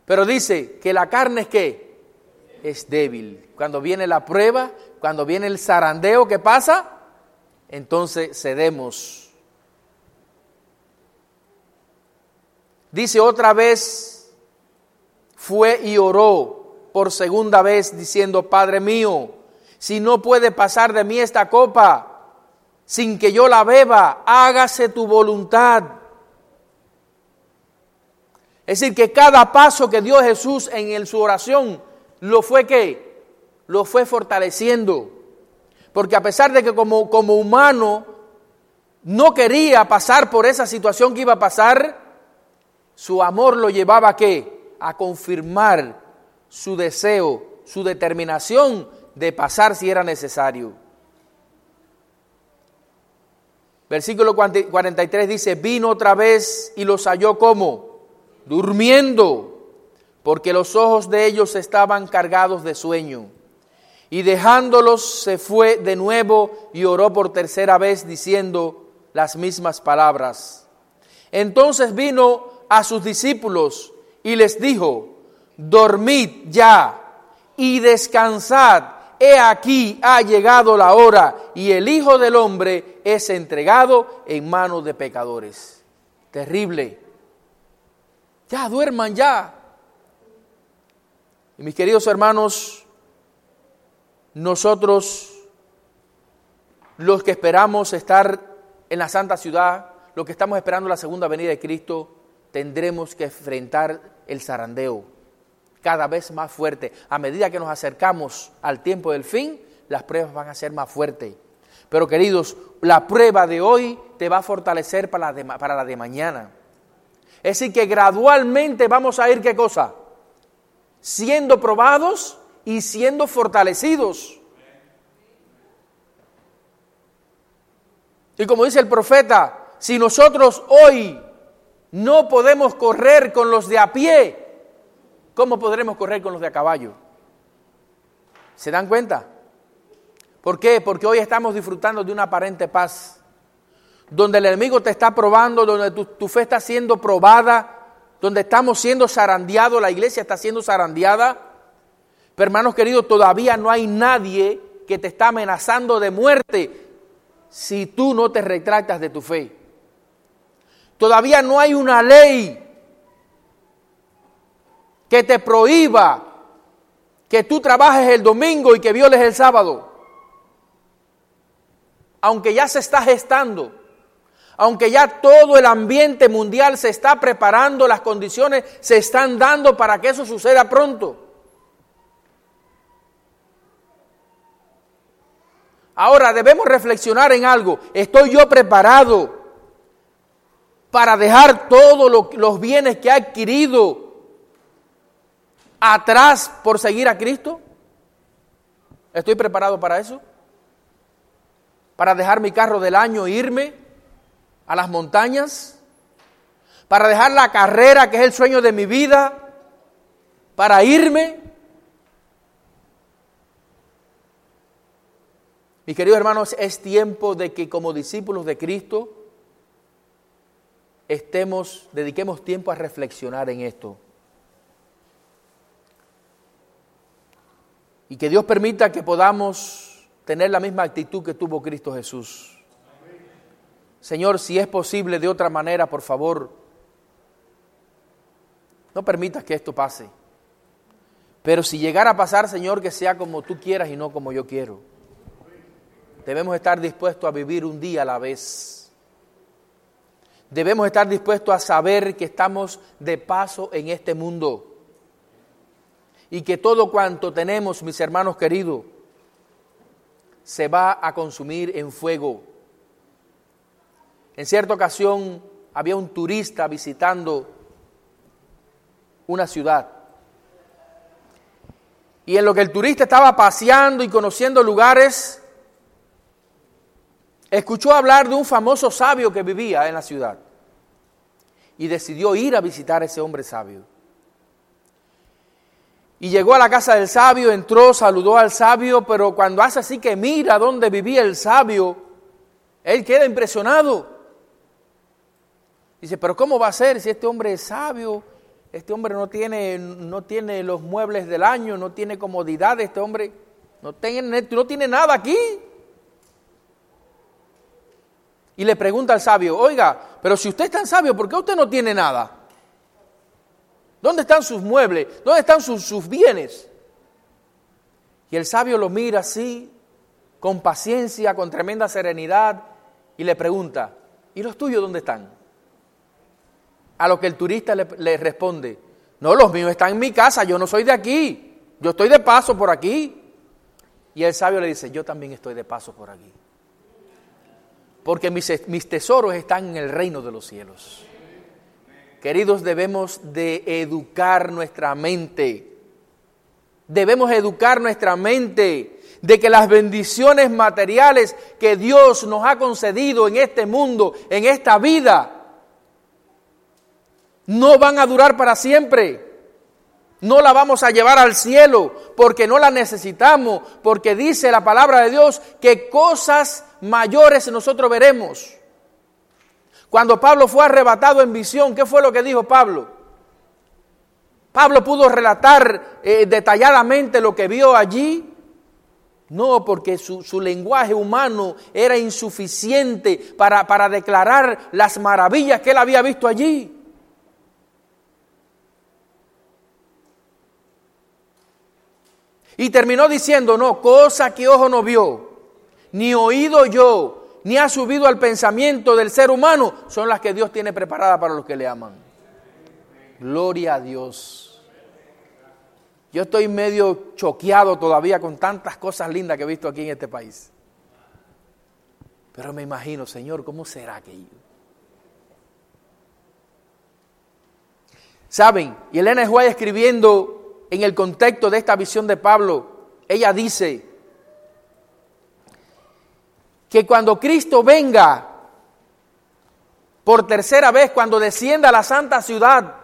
Pero dice que la carne es que es débil. Cuando viene la prueba, cuando viene el zarandeo, ¿qué pasa? Entonces cedemos. Dice otra vez, fue y oró por segunda vez diciendo, Padre mío, si no puede pasar de mí esta copa, sin que yo la beba, hágase tu voluntad. Es decir, que cada paso que dio Jesús en su oración lo fue que lo fue fortaleciendo. Porque a pesar de que como, como humano no quería pasar por esa situación que iba a pasar, su amor lo llevaba qué? A confirmar su deseo, su determinación de pasar si era necesario. Versículo 43 dice, vino otra vez y los halló como durmiendo, porque los ojos de ellos estaban cargados de sueño. Y dejándolos se fue de nuevo y oró por tercera vez diciendo las mismas palabras. Entonces vino a sus discípulos y les dijo, dormid ya y descansad he aquí ha llegado la hora y el Hijo del Hombre es entregado en manos de pecadores. Terrible. Ya, duerman ya. Y mis queridos hermanos, nosotros, los que esperamos estar en la santa ciudad, los que estamos esperando la segunda venida de Cristo, tendremos que enfrentar el zarandeo cada vez más fuerte. A medida que nos acercamos al tiempo del fin, las pruebas van a ser más fuertes. Pero queridos, la prueba de hoy te va a fortalecer para la de, para la de mañana. Es decir, que gradualmente vamos a ir, ¿qué cosa? Siendo probados y siendo fortalecidos. Y como dice el profeta, si nosotros hoy no podemos correr con los de a pie, ¿cómo podremos correr con los de a caballo? ¿Se dan cuenta? ¿Por qué? Porque hoy estamos disfrutando de una aparente paz. donde el enemigo te está probando, donde tu, fe está siendo probada, donde estamos siendo zarandeados, la iglesia está siendo zarandeada. Pero hermanos queridos, todavía no hay nadie que te está amenazando de muerte si tú no te retractas de tu fe. Todavía no hay una ley que te prohíba que tú trabajes el domingo y que violes el sábado. Aunque ya se está gestando, aunque ya todo el ambiente mundial se está preparando, las condiciones se están dando para que eso suceda pronto. Ahora debemos reflexionar en algo. ¿Estoy yo preparado para dejar todos los bienes que he adquirido atrás por seguir a Cristo? ¿Estoy preparado para eso? ¿Para dejar mi carro del año e irme a las montañas? ¿Para dejar la carrera que es el sueño de mi vida? ¿Para irme? Mis queridos hermanos, es tiempo de que como discípulos de Cristo estemos, dediquemos tiempo a reflexionar en esto. Y que Dios permita que podamos tener la misma actitud que tuvo Cristo Jesús. Señor, si es posible de otra manera, por favor, no permitas que esto pase. Pero si llegara a pasar, Señor, que sea como tú quieras y no como yo quiero. Debemos estar dispuestos a vivir un día a la vez. Debemos estar dispuestos a saber que estamos de paso en este mundo y que todo cuanto tenemos, mis hermanos queridos, se va a consumir en fuego. En cierta ocasión había un turista visitando una ciudad. Y en lo que el turista estaba paseando y conociendo lugares, escuchó hablar de un famoso sabio que vivía en la ciudad y decidió ir a visitar a ese hombre sabio. Y llegó a la casa del sabio, entró, saludó al sabio, pero cuando hace así que mira dónde vivía el sabio, él queda impresionado. Dice, pero ¿cómo va a ser si este hombre es sabio? Este hombre no tiene, no tiene los muebles del año, no tiene comodidad, este hombre no tiene, no tiene nada aquí y le pregunta al sabio, oiga, pero si usted es tan sabio, ¿por qué usted no tiene nada? ¿Dónde están sus muebles? ¿Dónde están sus, sus bienes? Y el sabio lo mira así, con paciencia, con tremenda serenidad, y le pregunta, ¿y los tuyos dónde están? A lo que el turista le, le responde, no, los míos están en mi casa, yo no soy de aquí, yo estoy de paso por aquí. Y el sabio le dice, yo también estoy de paso por aquí porque mis, tesoros están en el reino de los cielos. Queridos, debemos de educar nuestra mente. Debemos educar nuestra mente de que las bendiciones materiales que Dios nos ha concedido en este mundo, en esta vida, no van a durar para siempre. No la vamos a llevar al cielo porque no la necesitamos, porque dice la palabra de Dios que cosas mayores nosotros veremos. Cuando Pablo fue arrebatado en visión, ¿qué fue lo que dijo Pablo? Pablo pudo relatar eh, detalladamente lo que vio allí. No, porque su, su, lenguaje humano era insuficiente para, para declarar las maravillas que él había visto allí. Y terminó diciendo, no, cosa que ojo no vio, ni oído yo, ni ha subido al pensamiento del ser humano, son las que Dios tiene preparadas para los que le aman. Gloria a Dios. Yo estoy medio choqueado todavía con tantas cosas lindas que he visto aquí en este país. Pero me imagino, Señor, ¿cómo será aquello? Saben, y Elena White escribiendo en el contexto de esta visión de Pablo, ella dice, que cuando Cristo venga por tercera vez, cuando descienda a la santa ciudad,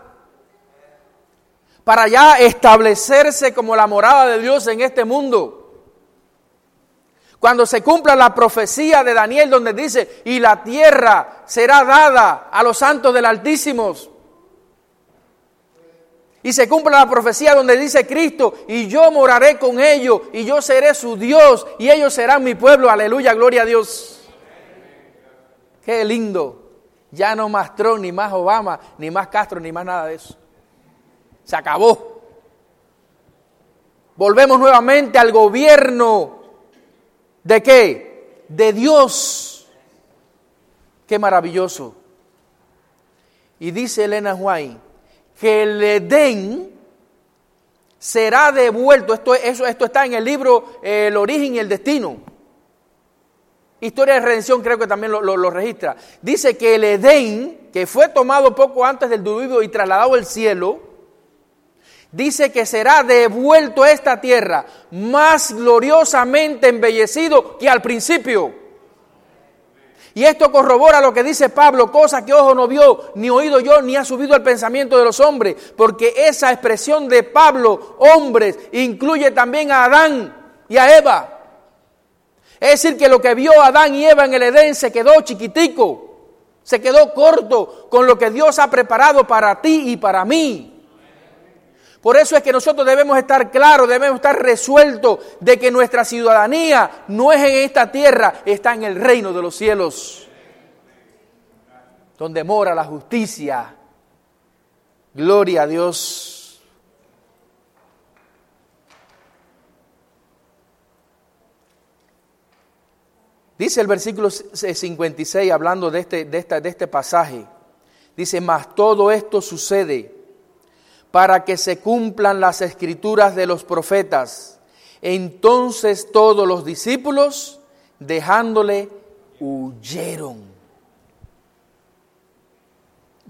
para ya establecerse como la morada de Dios en este mundo, Cuando se cumpla la profecía de Daniel donde dice, y la tierra será dada a los santos del Altísimo. Y se cumpla la profecía donde dice Cristo, y yo moraré con ellos, y yo seré su Dios, y ellos serán mi pueblo. Aleluya, gloria a Dios. Qué lindo. Ya no más Trump, ni más Obama, ni más Castro, ni más nada de eso. Se acabó. Volvemos nuevamente al gobierno de qué? De Dios. Qué maravilloso. Y dice Elena White que el Edén será devuelto. Esto, eso, esto está en el libro eh, El origen y el destino. Historia de redención creo que también lo, lo, registra. Dice que el Edén, que fue tomado poco antes del diluvio y trasladado al cielo, dice que será devuelto a esta tierra más gloriosamente embellecido que al principio. Y esto corrobora lo que dice Pablo, cosa que ojo no vio, ni oído yo, ni ha subido al pensamiento de los hombres, porque esa expresión de Pablo, hombres, incluye también a Adán y a Eva. Es decir, que lo que vio Adán y Eva en el Edén se quedó chiquitico, se quedó corto con lo que Dios ha preparado para ti y para mí. Por eso es que nosotros debemos estar claros, debemos estar resueltos de que nuestra ciudadanía no es en esta tierra, está en el reino de los cielos, donde mora la justicia. Gloria a Dios. Dice el versículo 56, hablando de este, de, de este pasaje, dice, mas todo esto sucede para que se cumplan las escrituras de los profetas. Entonces todos los discípulos, dejándole, huyeron.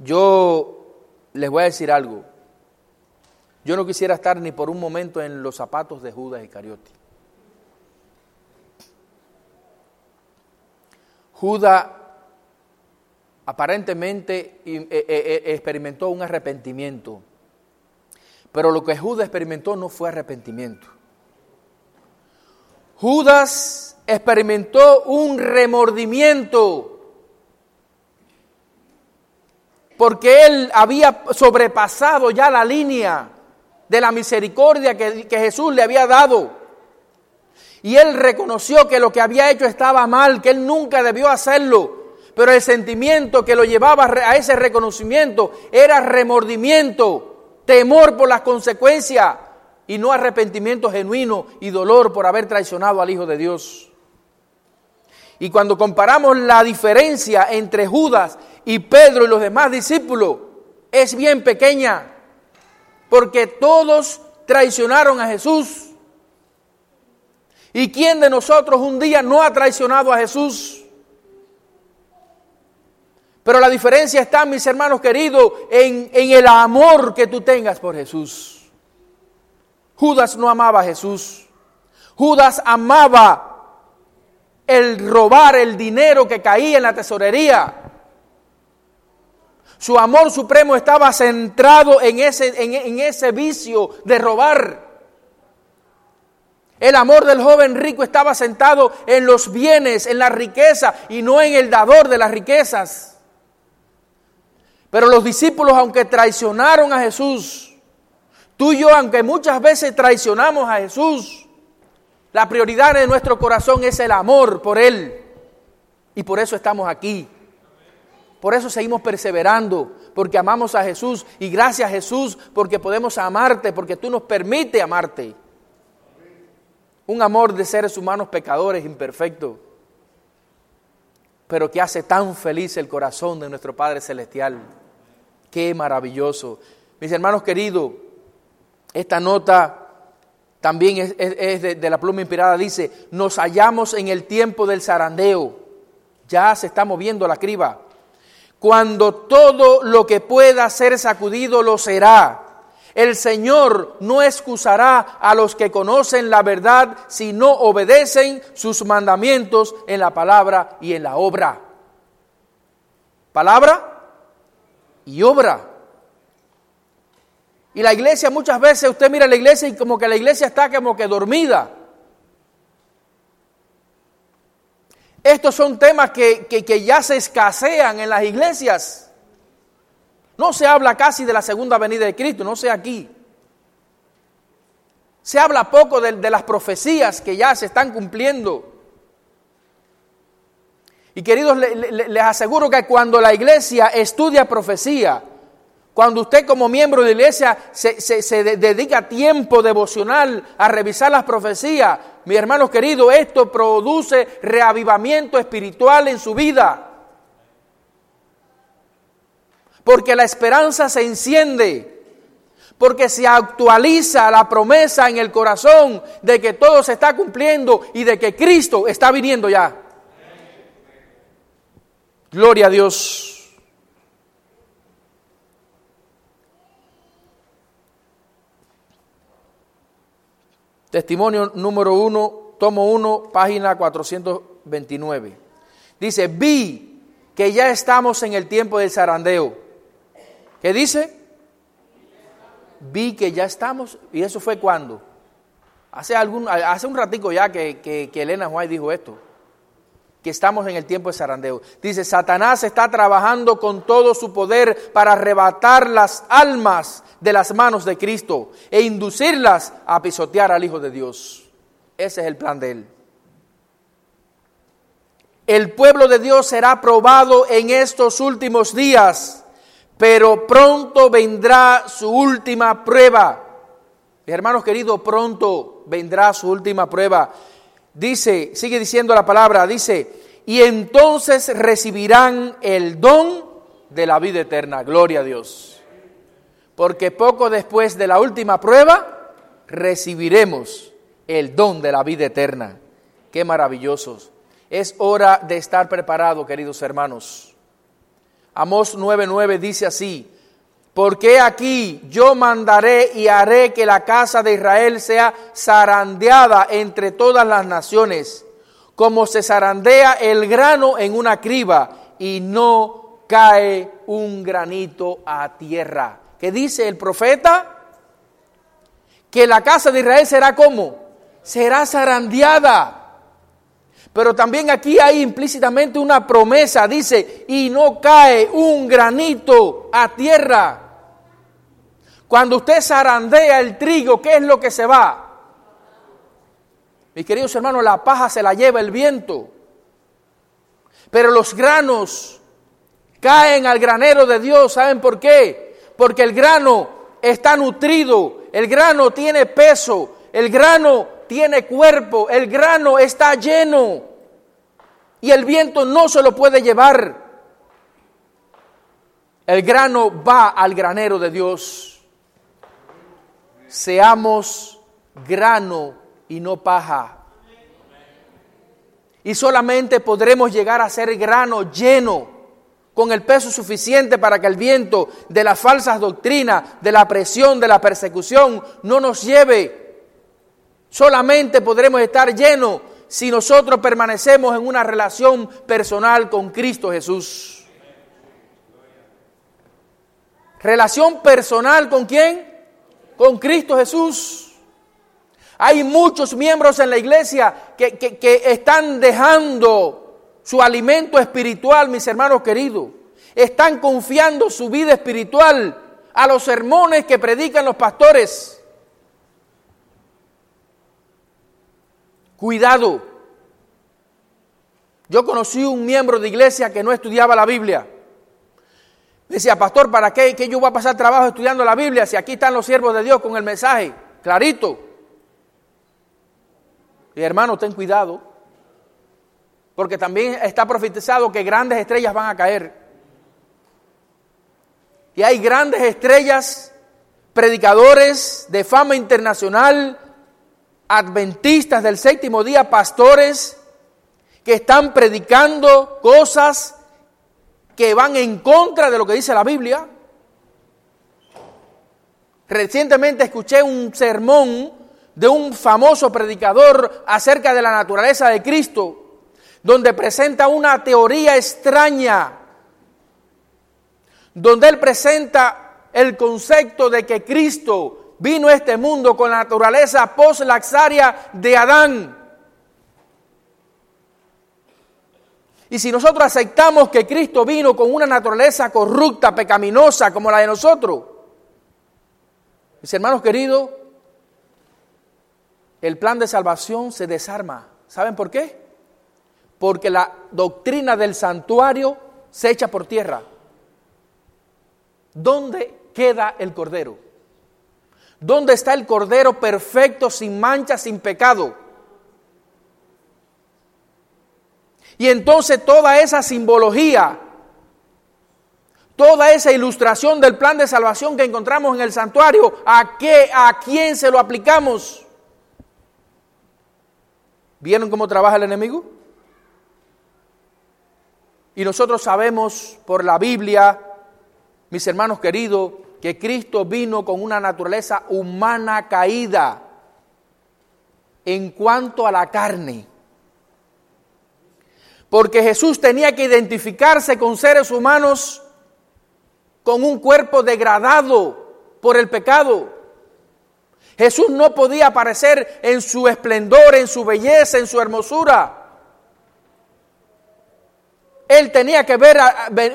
Yo les voy a decir algo. Yo no quisiera estar ni por un momento en los zapatos de Judas Iscariote. Judas aparentemente eh, eh, eh, experimentó un arrepentimiento, pero lo que Judas experimentó no fue arrepentimiento. Judas experimentó un remordimiento porque él había sobrepasado ya la línea de la misericordia que, Jesús le había dado. Y él reconoció que lo que había hecho estaba mal, que él nunca debió hacerlo. Pero el sentimiento que lo llevaba a ese reconocimiento era remordimiento, temor por las consecuencias y no arrepentimiento genuino y dolor por haber traicionado al Hijo de Dios. Y cuando comparamos la diferencia entre Judas y Pedro y los demás discípulos, es bien pequeña, porque todos traicionaron a Jesús. ¿Y quién de nosotros un día no ha traicionado a Jesús? Pero la diferencia está, mis hermanos queridos, en, el amor que tú tengas por Jesús. Judas no amaba a Jesús. Judas amaba el robar el dinero que caía en la tesorería. Su amor supremo estaba centrado en ese, en, en ese vicio de robar. El amor del joven rico estaba sentado en los bienes, en la riqueza y no en el dador de las riquezas. Pero los discípulos, aunque traicionaron a Jesús, tú y yo, aunque muchas veces traicionamos a Jesús, la prioridad de nuestro corazón es el amor por Él. Y por eso estamos aquí. Por eso seguimos perseverando, porque amamos a Jesús. Y gracias a Jesús, porque podemos amarte, porque tú nos permites amarte. Un amor de seres humanos pecadores, imperfectos, pero que hace tan feliz el corazón de nuestro Padre Celestial. Qué maravilloso. Mis hermanos queridos, esta nota también es, de, de, la pluma inspirada, dice, nos hallamos en el tiempo del zarandeo, ya se está moviendo la criba. Cuando todo lo que pueda ser sacudido lo será. El Señor no excusará a los que conocen la verdad si no obedecen sus mandamientos en la palabra y en la obra. Palabra y obra. Y la iglesia muchas veces, usted mira la iglesia y como que la iglesia está como que dormida. Estos son temas que, que, que ya se escasean en las iglesias. No se habla casi de la segunda venida de Cristo, no sé aquí. Se habla poco de, de, las profecías que ya se están cumpliendo. Y queridos, le, le, les aseguro que cuando la iglesia estudia profecía, cuando usted como miembro de la iglesia se, se, se dedica tiempo devocional a revisar las profecías, mi hermano querido, esto produce reavivamiento espiritual en su vida. Porque la esperanza se enciende porque se actualiza la promesa en el corazón de que todo se está cumpliendo y de que Cristo está viniendo ya. Gloria a Dios. Testimonio número uno, tomo uno, página 429. Dice, vi que ya estamos en el tiempo del zarandeo. ¿Qué dice? Vi que ya estamos, y eso fue cuando. Hace, algún, hace un ratico ya que, que, Elena White dijo esto que estamos en el tiempo de zarandeo. Dice, Satanás está trabajando con todo su poder para arrebatar las almas de las manos de Cristo e inducirlas a pisotear al Hijo de Dios. Ese es el plan de él. El pueblo de Dios será probado en estos últimos días, pero pronto vendrá su última prueba. Hermanos queridos, pronto vendrá su última prueba. Dice, sigue diciendo la palabra, dice, y entonces recibirán el don de la vida eterna. Gloria a Dios. Porque poco después de la última prueba, recibiremos el don de la vida eterna. Qué maravillosos. Es hora de estar preparado, queridos hermanos. Amós 9:9 dice así, porque aquí yo mandaré y haré que la casa de Israel sea zarandeada entre todas las naciones, como se zarandea el grano en una criba y no cae un granito a tierra. ¿Qué dice el profeta? Que la casa de Israel será como? Será zarandeada. Pero también aquí hay implícitamente una promesa, dice, y no cae un granito a tierra. Cuando usted zarandea el trigo, ¿qué es lo que se va? Mis queridos hermanos, la paja se la lleva el viento. Pero los granos caen al granero de Dios. ¿Saben por qué? Porque el grano está nutrido, el grano tiene peso, el grano tiene cuerpo, el grano está lleno. Y el viento no se lo puede llevar. El grano va al granero de Dios seamos grano y no paja. Y solamente podremos llegar a ser grano lleno, con el peso suficiente para que el viento de las falsas doctrinas, de la presión, de la persecución, no nos lleve. Solamente podremos estar llenos si nosotros permanecemos en una relación personal con Cristo Jesús. Relación personal con quién? Con Cristo Jesús. Hay muchos miembros en la iglesia que, que, están dejando su alimento espiritual, mis hermanos queridos. Están confiando su vida espiritual a los sermones que predican los pastores. Cuidado. Yo conocí un miembro de iglesia que no estudiaba la Biblia. Decía, pastor, ¿para qué, qué yo voy a pasar trabajo estudiando la Biblia si aquí están los siervos de Dios con el mensaje? Clarito. Y hermano, ten cuidado, porque también está profetizado que grandes estrellas van a caer. Y hay grandes estrellas, predicadores de fama internacional, adventistas del séptimo día, pastores, que están predicando cosas que van en contra de lo que dice la Biblia. Recientemente escuché un sermón de un famoso predicador acerca de la naturaleza de Cristo, donde presenta una teoría extraña, donde él presenta el concepto de que Cristo vino a este mundo con la naturaleza post-laxaria de Adán Y si nosotros aceptamos que Cristo vino con una naturaleza corrupta, pecaminosa, como la de nosotros, mis hermanos queridos, el plan de salvación se desarma. ¿Saben por qué? Porque la doctrina del santuario se echa por tierra. ¿Dónde queda el Cordero? ¿Dónde está el Cordero perfecto, sin mancha, sin pecado? Y entonces toda esa simbología, toda esa ilustración del plan de salvación que encontramos en el santuario, ¿a qué, a quién se lo aplicamos? ¿Vieron cómo trabaja el enemigo? Y nosotros sabemos por la Biblia, mis hermanos queridos, que Cristo vino con una naturaleza humana caída en cuanto a la carne. Porque Jesús tenía que identificarse con seres humanos con un cuerpo degradado por el pecado. Jesús no podía aparecer en su esplendor, en su belleza, en su hermosura. Él tenía que ver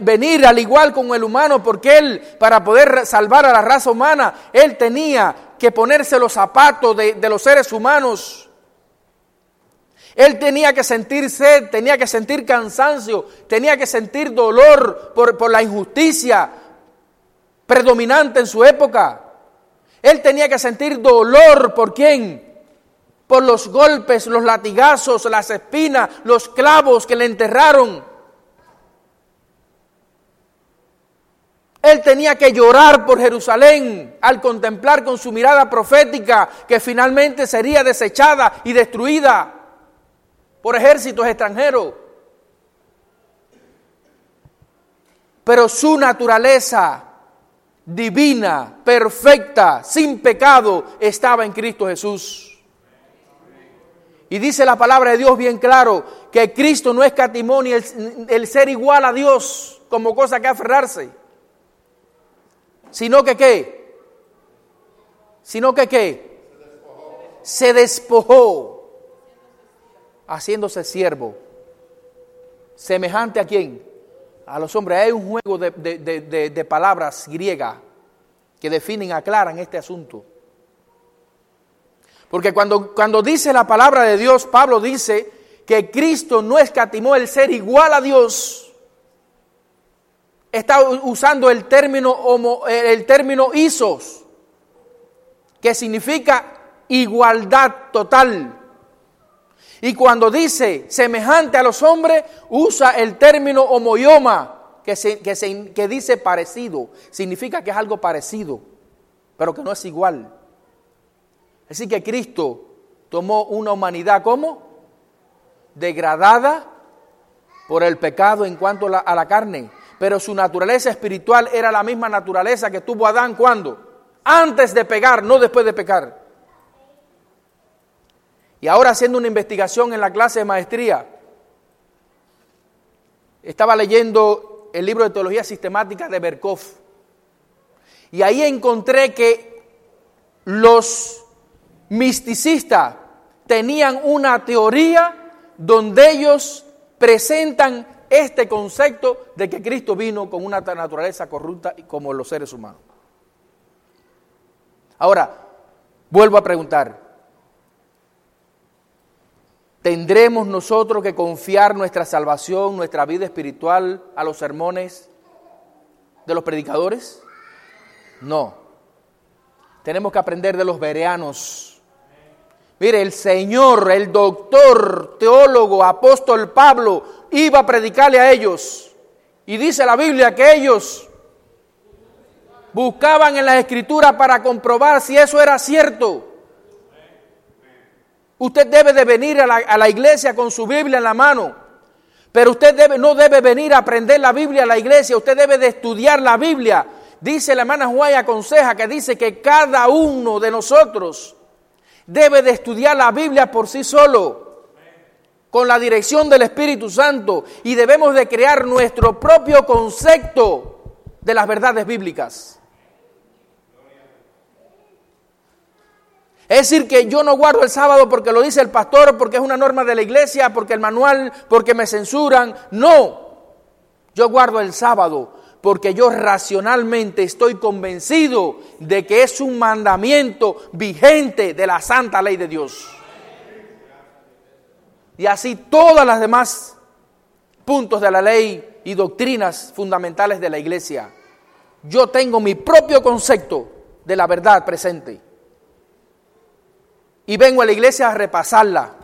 venir al igual con el humano porque él, para poder salvar a la raza humana, él tenía que ponerse los zapatos de, de los seres humanos. Él tenía que sentir sed, tenía que sentir cansancio, tenía que sentir dolor por, por la injusticia predominante en su época. Él tenía que sentir dolor por quién? Por los golpes, los latigazos, las espinas, los clavos que le enterraron. Él tenía que llorar por Jerusalén al contemplar con su mirada profética que finalmente sería desechada y destruida por ejércitos extranjeros. Pero su naturaleza divina, perfecta, sin pecado, estaba en Cristo Jesús. Y dice la palabra de Dios bien claro que Cristo no es ni el, el ser igual a Dios como cosa que aferrarse sino que qué, sino que qué, se despojó, haciéndose siervo, semejante a quién, a los hombres. Hay un juego de, palabras griegas que definen, aclaran este asunto. Porque cuando, cuando dice la palabra de Dios, Pablo dice que Cristo no escatimó el ser igual a Dios, está usando el término, homo, el término isos, que significa igualdad total. Y cuando dice semejante a los hombres, usa el término homoioma, que, que, se, dice parecido. Significa que es algo parecido, pero que no es igual. Así que Cristo tomó una humanidad como degradada por el pecado en cuanto a la carne, pero su naturaleza espiritual era la misma naturaleza que tuvo Adán cuando? Antes de pecar, no después de pecar. Y ahora haciendo una investigación en la clase de maestría, estaba leyendo el libro de teología sistemática de Berkov. Y ahí encontré que los misticistas tenían una teoría donde ellos presentan este concepto de que Cristo vino con una naturaleza corrupta como los seres humanos. Ahora, vuelvo a preguntar, ¿tendremos nosotros que confiar nuestra salvación, nuestra vida espiritual a los sermones de los predicadores? No. Tenemos que aprender de los bereanos. Mire, el Señor, el doctor, teólogo, apóstol Pablo, iba a predicarle a ellos. Y dice la Biblia que ellos buscaban en la escritura para comprobar si eso era cierto. Usted debe de venir a la, iglesia con su Biblia en la mano. Pero usted debe, no debe venir a aprender la Biblia a la iglesia, usted debe de estudiar la Biblia. Dice la hermana Juan aconseja que dice que cada uno de nosotros debe de estudiar la Biblia por sí solo con la dirección del Espíritu Santo y debemos de crear nuestro propio concepto de las verdades bíblicas. Es decir, que yo no guardo el sábado porque lo dice el pastor, porque es una norma de la iglesia, porque el manual, porque me censuran. No, yo guardo el sábado porque yo racionalmente estoy convencido de que es un mandamiento vigente de la santa ley de Dios. Y así todas las demás puntos de la ley y doctrinas fundamentales de la iglesia. Yo tengo mi propio concepto de la verdad presente. Y vengo a la iglesia a repasarla,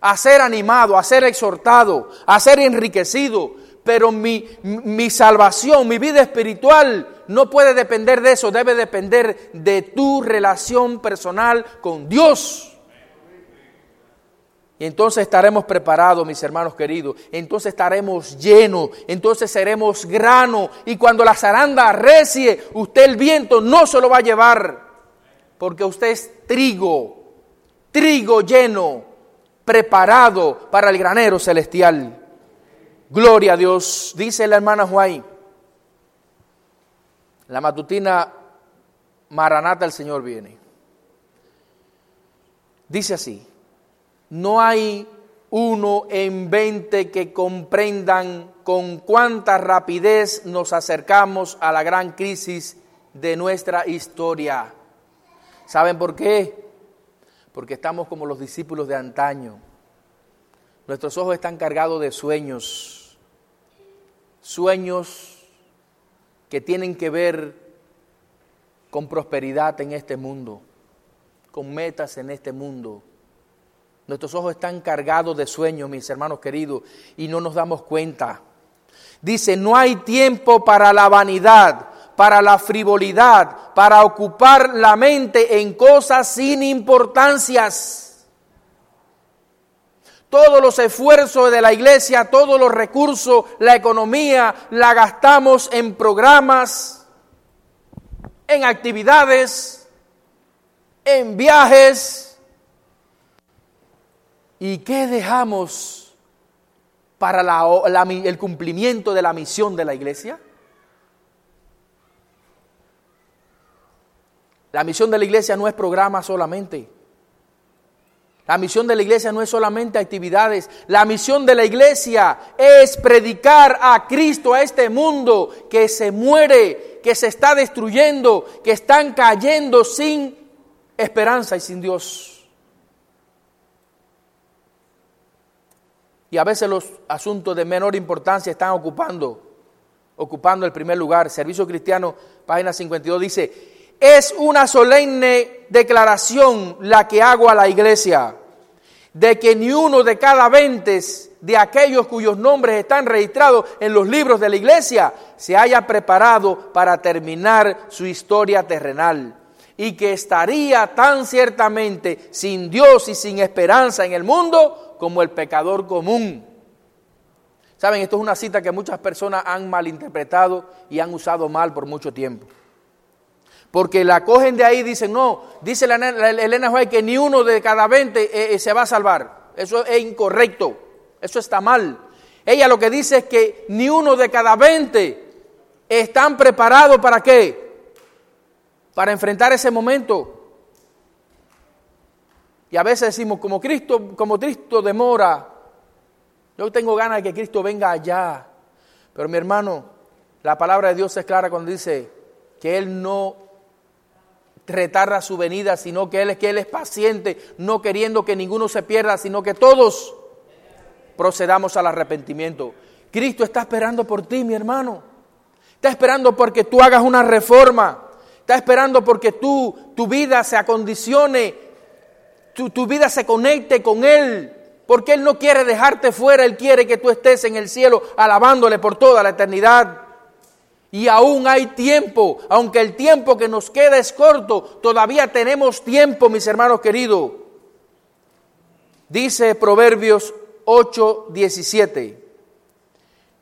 a ser animado, a ser exhortado, a ser enriquecido. Pero mi, mi salvación, mi vida espiritual no puede depender de eso, debe depender de tu relación personal con Dios. Y entonces estaremos preparados, mis hermanos queridos. Entonces estaremos llenos. Entonces seremos grano. Y cuando la zaranda arrecie, usted el viento no se lo va a llevar. Porque usted trigo. Trigo lleno, preparado para el granero celestial. Gloria a Dios. Dice la hermana Juan. La matutina Maranata, el Señor viene. Dice así no hay uno en veinte que comprendan con cuánta rapidez nos acercamos a la gran crisis de nuestra historia. ¿Saben por qué? Porque estamos como los discípulos de antaño. Nuestros ojos están cargados de sueños, sueños que tienen que ver con prosperidad en este mundo, con metas en este mundo Nuestros ojos están cargados de sueños, mis hermanos queridos, y no nos damos cuenta. Dice, no hay tiempo para la vanidad, para la frivolidad, para ocupar la mente en cosas sin importancias. Todos los esfuerzos de la iglesia, todos los recursos, la economía, la gastamos en programas, en actividades, en viajes, ¿Y qué dejamos para el cumplimiento de la misión de la iglesia? La misión de la iglesia no es programa solamente. La misión de la iglesia no es solamente actividades. La misión de la iglesia es predicar a Cristo a este mundo que se muere, que se está destruyendo, que están cayendo sin esperanza y sin Dios. y a veces los asuntos de menor importancia están ocupando, ocupando el primer lugar. Servicio Cristiano, página 52, dice, es una solemne declaración la que hago a la iglesia, de que ni uno de cada veinte de aquellos cuyos nombres están registrados en los libros de la iglesia se haya preparado para terminar su historia terrenal y que estaría tan ciertamente sin Dios y sin esperanza en el mundo como el pecador común. Saben, esto es una cita que muchas personas han malinterpretado y han usado mal por mucho tiempo. Porque la cogen de ahí y dicen, no, dice Elena White que ni uno de cada 20 eh, eh, se va a salvar. Eso es incorrecto, eso está mal. Ella lo que dice es que ni uno de cada 20 están preparados para qué? Para enfrentar ese momento. Y a veces decimos, como Cristo, como Cristo demora, yo tengo ganas de que Cristo venga allá. Pero mi hermano, la palabra de Dios es clara cuando dice que Él no retarda su venida, sino que Él es que Él es paciente, no queriendo que ninguno se pierda, sino que todos procedamos al arrepentimiento. Cristo está esperando por ti, mi hermano. Está esperando porque tú hagas una reforma. Está esperando porque tú, tu vida se acondicione tu, vida se conecte con Él, porque Él no quiere dejarte fuera, Él quiere que tú estés en el cielo alabándole por toda la eternidad. Y aún hay tiempo, aunque el tiempo que nos queda es corto, todavía tenemos tiempo, mis hermanos queridos. Dice Proverbios 8, 17,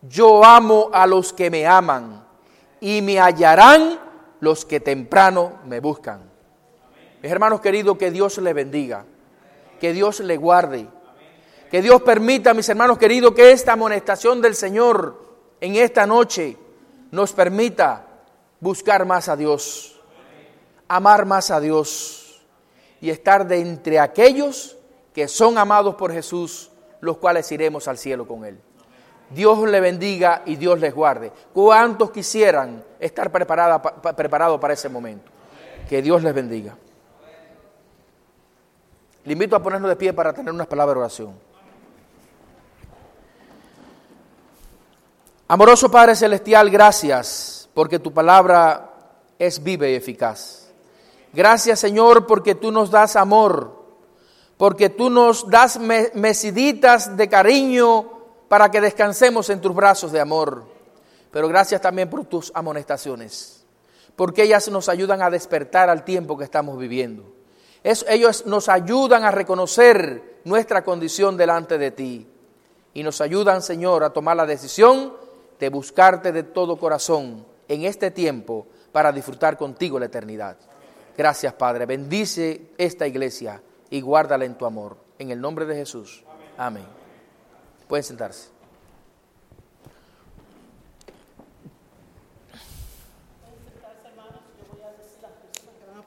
yo amo a los que me aman y me hallarán los que temprano me buscan. Mis hermanos queridos, que Dios le bendiga, que Dios le guarde, que Dios permita, mis hermanos queridos, que esta amonestación del Señor en esta noche nos permita buscar más a Dios, amar más a Dios y estar de entre aquellos que son amados por Jesús, los cuales iremos al cielo con Él. Dios le bendiga y Dios les guarde. ¿Cuántos quisieran estar preparados para ese momento? Que Dios les bendiga. Le invito a ponernos de pie para tener unas palabras de oración. Amoroso Padre Celestial, gracias porque tu palabra es viva y eficaz. Gracias Señor porque tú nos das amor, porque tú nos das mesiditas de cariño para que descansemos en tus brazos de amor. Pero gracias también por tus amonestaciones, porque ellas nos ayudan a despertar al tiempo que estamos viviendo ellos nos ayudan a reconocer nuestra condición delante de ti y nos ayudan, Señor, a tomar la decisión de buscarte de todo corazón en este tiempo para disfrutar contigo la eternidad. Gracias, Padre. Bendice esta iglesia y guárdala en tu amor. En el nombre de Jesús. Amén. Pueden sentarse.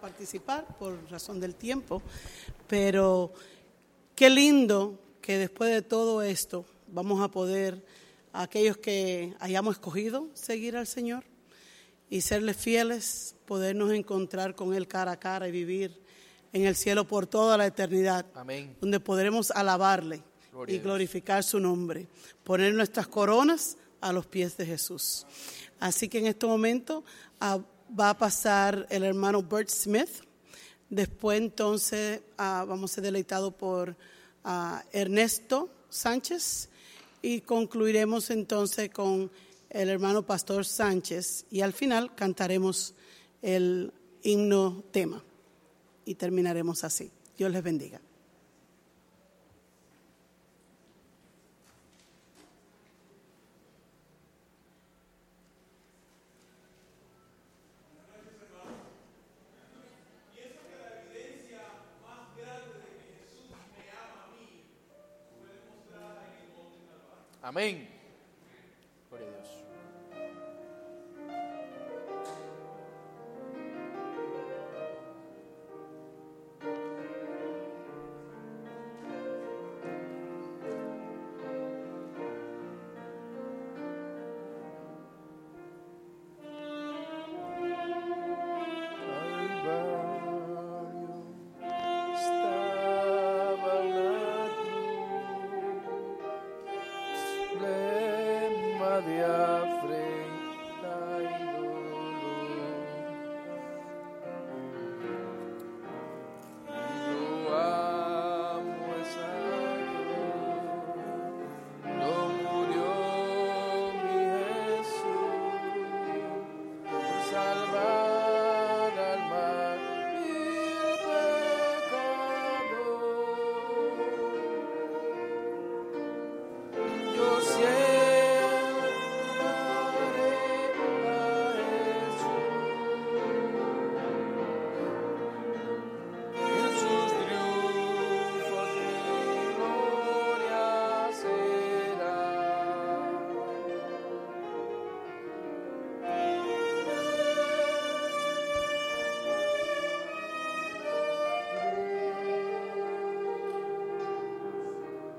participar por razón del tiempo, pero qué lindo que después de todo esto vamos a poder, aquellos que hayamos escogido seguir al Señor y serles fieles, podernos encontrar con Él cara a cara y vivir en el cielo por toda la eternidad, Amén. donde podremos alabarle y glorificar su nombre, poner nuestras coronas a los pies de Jesús. Así que en este momento ah, va a pasar el hermano Bert Smith. Después entonces ah, vamos a ser deleitados por ah, Ernesto Sánchez y concluiremos entonces con el hermano Pastor Sánchez y al final cantaremos el himno tema y terminaremos así. Dios les bendiga. Amén.